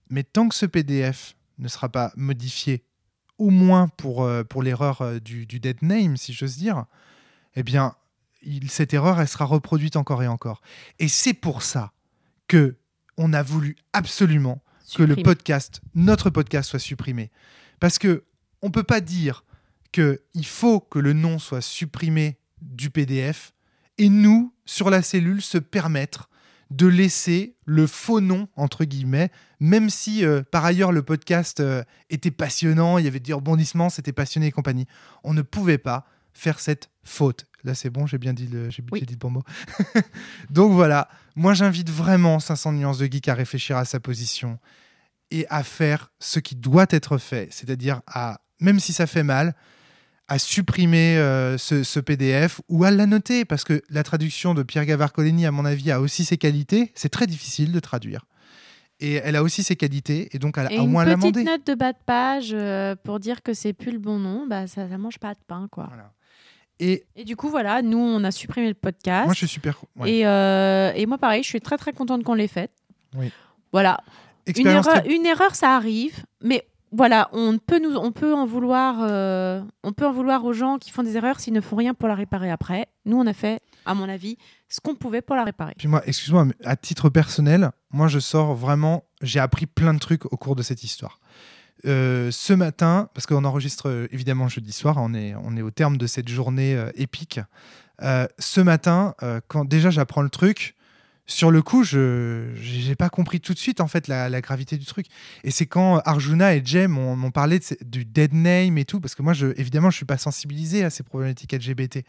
mais tant que ce PDF ne sera pas modifié, au moins pour, euh, pour l'erreur du, du, dead name, si j'ose dire, eh bien, il, cette erreur, elle sera reproduite encore et encore. Et c'est pour ça que on a voulu absolument que le podcast, notre podcast, soit supprimé. Parce que on peut pas dire qu'il faut que le nom soit supprimé du PDF et nous, sur la cellule, se permettre de laisser le faux nom, entre guillemets, même si euh, par ailleurs le podcast euh, était passionnant, il y avait des rebondissements, c'était passionné et compagnie. On ne pouvait pas faire cette faute. Là, c'est bon, j'ai bien dit le, j'ai oui. dit le bon mot. [LAUGHS] Donc voilà, moi j'invite vraiment 500 nuances de geek à réfléchir à sa position et à faire ce qui doit être fait, c'est-à-dire à même si ça fait mal, à supprimer euh, ce, ce, PDF ou à l'annoter, parce que la traduction de Pierre Gavard-Coleni, à mon avis, a aussi ses qualités. C'est très difficile de traduire. Et elle a aussi ses qualités, et donc elle a et au moins l'amender. Une petite note de bas de page euh, pour dire que c'est plus le bon nom, bah, ça ne mange pas de pain. Quoi. Voilà. Et, et, du coup, voilà, nous, on a supprimé le podcast. Moi, je suis super. Ouais. Et, euh, et, moi, pareil, je suis très, très contente qu'on l'ait fait. Oui. Voilà. Une erreur, très... une erreur, ça arrive, mais voilà, on peut, nous, on, peut en vouloir, euh, on peut en vouloir aux gens qui font des erreurs s'ils ne font rien pour la réparer après. Nous, on a fait, à mon avis, ce qu'on pouvait pour la réparer. Puis moi, excuse-moi, à titre personnel, moi, je sors vraiment, j'ai appris plein de trucs au cours de cette histoire. Euh, ce matin, parce qu'on enregistre euh, évidemment jeudi soir, on est, on est au terme de cette journée épique. ce matin, quand déjà j'apprends le truc, sur le coup, je n'ai pas compris tout de suite en fait la, gravité du truc. Et c'est quand Arjuna et Jay m'ont parlé du dead name et tout, parce que moi, évidemment, je suis pas sensibilisé à ces problématiques LGBT.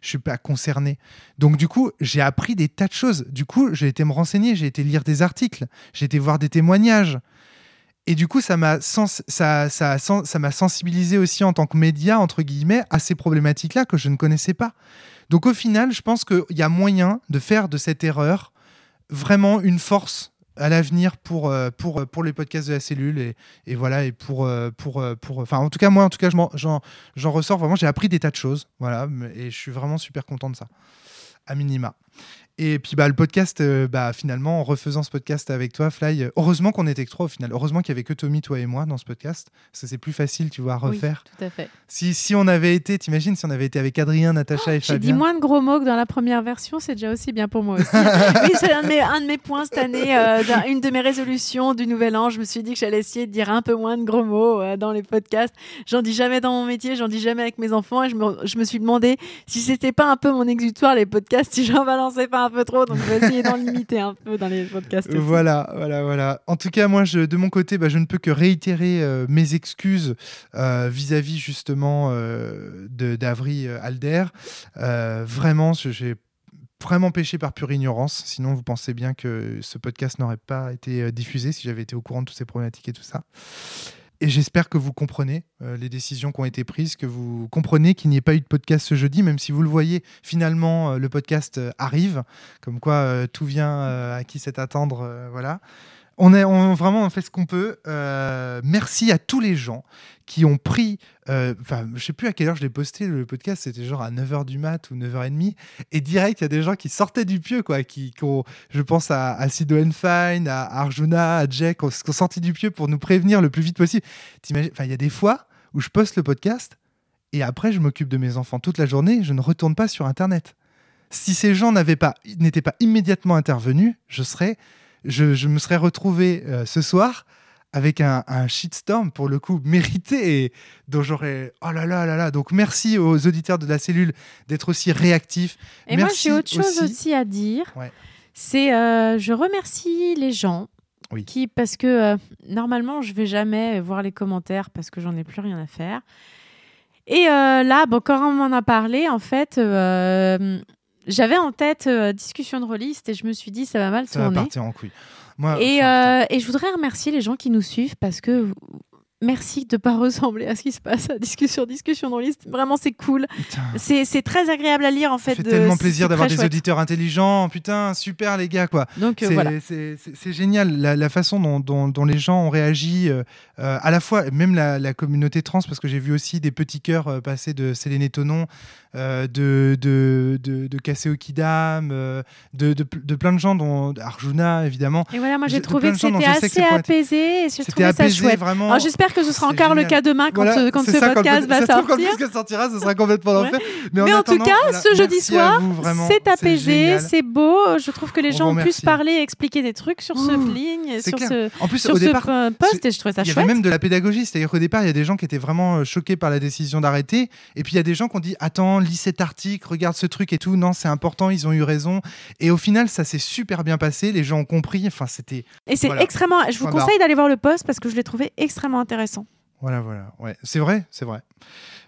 Je suis pas concerné. Donc du coup, j'ai appris des tas de choses. Du coup, j'ai été me renseigner, j'ai été lire des articles, j'ai été voir des témoignages. Et du coup, ça m'a sens ça, ça, ça m'a sensibilisé aussi en tant que média, entre guillemets, à ces problématiques-là que je ne connaissais pas. Donc au final, je pense qu'il y a moyen de faire de cette erreur vraiment une force à l'avenir pour, pour, pour les podcasts de la cellule et, voilà et pour, pour, pour enfin en tout cas moi en tout cas j'en ressors. Vraiment j'ai appris des tas de choses voilà et je suis vraiment super content de ça à minima et puis bah, le podcast, euh, bah, finalement, en refaisant ce podcast avec toi, Fly, euh, heureusement qu'on était que trois au final. Heureusement qu'il n'y avait que Tommy, toi et moi dans ce podcast. Parce que c'est plus facile, tu vois, à refaire. Oui, tout à fait. Si, si on avait été, t'imagines, si on avait été avec Adrien, Natacha oh, et Fabien. J'ai dit moins de gros mots que dans la première version, c'est déjà aussi bien pour moi aussi. [LAUGHS] oui, c'est un, un, de mes points cette année, euh, une de mes résolutions du Nouvel An. Je me suis dit que j'allais essayer de dire un peu moins de gros mots dans les podcasts. J'en dis jamais dans mon métier, j'en dis jamais avec mes enfants. Et je me, je me suis demandé si c'était pas un peu mon exutoire, les podcasts, si j'en balançais pas un peu trop. Donc, essayer d'en [LAUGHS] limiter un peu dans les podcasts. Aussi. Voilà, voilà, voilà. En tout cas, moi, je, de mon côté, bah, je ne peux que réitérer euh, mes excuses euh, vis-à-vis -vis, justement euh, d'Avry Alder. Euh, vraiment, j'ai vraiment péché par pure ignorance. Sinon, vous pensez bien que ce podcast n'aurait pas été diffusé si j'avais été au courant de toutes ces problématiques et tout ça. Et j'espère que vous comprenez euh, les décisions qui ont été prises, que vous comprenez qu'il n'y ait pas eu de podcast ce jeudi, même si vous le voyez, finalement, euh, le podcast euh, arrive. Comme quoi, tout vient à qui sait attendre. voilà. On, est, vraiment fait ce qu'on peut. Euh, merci à tous les gens qui ont pris. euh, Enfin, je sais plus à quelle heure je l'ai posté le podcast, c'était genre à 9h du mat ou 9h30. Et direct, il y a des gens qui sortaient du pieu, quoi. Qui, je pense à, à Sido Fine, à Arjuna, à Jack, qui ont, qui ont sorti du pieu pour nous prévenir le plus vite possible. Enfin, il y a des fois où je poste le podcast et après, je m'occupe de mes enfants toute la journée, je ne retourne pas sur Internet. Si ces gens n'avaient pas, n'étaient pas immédiatement intervenus, je serais, je, je me serais retrouvé euh, ce soir avec un, un shitstorm pour le coup mérité et dont j'aurais oh là là là là donc merci aux auditeurs de la cellule d'être aussi réactifs Et moi, Merci j'ai autre chose aussi. aussi, à dire. Ouais. C'est, euh, je remercie les gens Oui. qui, parce que euh, normalement, je vais jamais voir les commentaires parce que j'en ai plus rien à faire. Et euh, là, bon, quand on m'en a parlé, en fait, j'avais en tête euh, discussion de rôliste et je me suis dit, ça va mal ça va tourner. partir en couille Moi, Et, enfin, euh, et je voudrais remercier les gens qui nous suivent parce que merci de pas [LAUGHS] ressembler à ce qui se passe à discussion discussion de liste. Vraiment, c'est cool. C'est c'est très agréable à lire en fait. fait de- tellement plaisir d'avoir des chouette. auditeurs intelligents putain super les gars quoi Donc euh, C'est- voilà. C'est génial la, la façon dont, dont- dont les gens ont réagi, euh, euh, à la fois même la, la communauté trans, parce que j'ai vu aussi des petits cœurs euh, passer de Céline Tonon, de, de, de, de Kaseo Kidam, de, de, de plein de gens, dont Arjuna évidemment. Et voilà, moi j'ai- trouvé que c'était assez apaisé et j'ai C'était trouvé ça apaisé chouette. vraiment. Alors j'espère que ce sera encore le cas demain quand, Voilà, euh, quand ce ça, quand podcast [LAUGHS] pod- va ça trouve, quand le sortir. sortira, ce sera complètement l'enfer. Mais, en, tout cas, voilà, ce jeudi soir, c'est apaisé, c'est beau. Je trouve que les On gens ont pu se parler et expliquer des trucs sur ce Ouh, ligne, sur clair. ce, En plus, sur au ce départ, p- post ce- et je trouvais ça Il y chouette. avait même de la pédagogie, c'est-à-dire qu'au départ, il y a des gens qui étaient vraiment euh, choqués par la décision d'arrêter, et puis il y a des gens qui ont dit Attends, lis cet article, regarde ce truc et tout, non, c'est important, ils ont eu raison. Et au final, ça s'est super bien passé, les gens ont compris, enfin, c'était. Et c'est Voilà. extrêmement. Je vous conseille d'aller voir le post parce que je l'ai trouvé extrêmement intéressant. Voilà, voilà, c'est vrai, c'est vrai.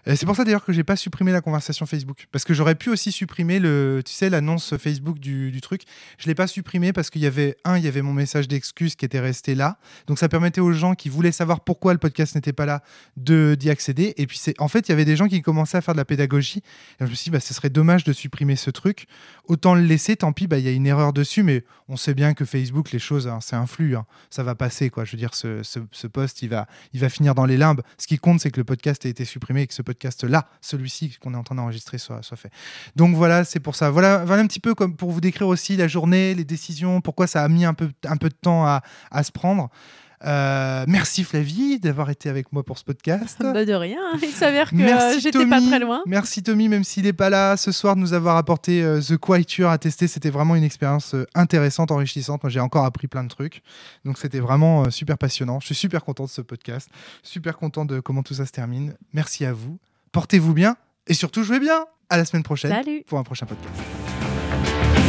Et C'est pour ça d'ailleurs que j'ai pas supprimé la conversation Facebook. Parce que j'aurais pu aussi supprimer le, tu sais, l'annonce Facebook du, truc. Je l'ai pas supprimé parce qu'il y avait, un, il y avait mon message d'excuse qui était resté là. Donc ça permettait aux gens qui voulaient savoir pourquoi le podcast n'était pas là d'y accéder. Et puis c'est, en fait, il y avait des gens qui commençaient à faire de la pédagogie. Et je me suis dit, bah, ce serait dommage de supprimer ce truc. Autant le laisser, tant pis, bah, il y a une erreur dessus. Mais on sait bien que Facebook, les choses, hein, c'est un flux. hein. Ça va passer, quoi. Je veux dire, ce, ce, ce post, il va, il va finir dans les limbes. Ce qui compte, c'est que le podcast a été supprimé et que ce podcast-là, celui-ci qu'on est en train d'enregistrer, soit, fait. Donc voilà, c'est pour ça. Voilà, voilà un petit peu comme pour vous décrire aussi la journée, les décisions, pourquoi ça a mis un peu, un peu de temps à se prendre. Euh, merci Flavie d'avoir été avec moi pour ce podcast. [LAUGHS] Bah, de rien. Il s'avère que euh, j'étais pas Tommy. très loin. Merci Tommy, même s'il n'est pas là ce soir, de nous avoir apporté euh, The Quieture à tester. C'était vraiment une expérience euh, intéressante, enrichissante. Moi, j'ai encore appris plein de trucs. Donc, c'était vraiment super passionnant. Je suis super content de ce podcast. Super content de comment tout ça se termine. Merci à vous. Portez-vous bien et surtout jouez bien. À la semaine prochaine Salut. pour un prochain podcast.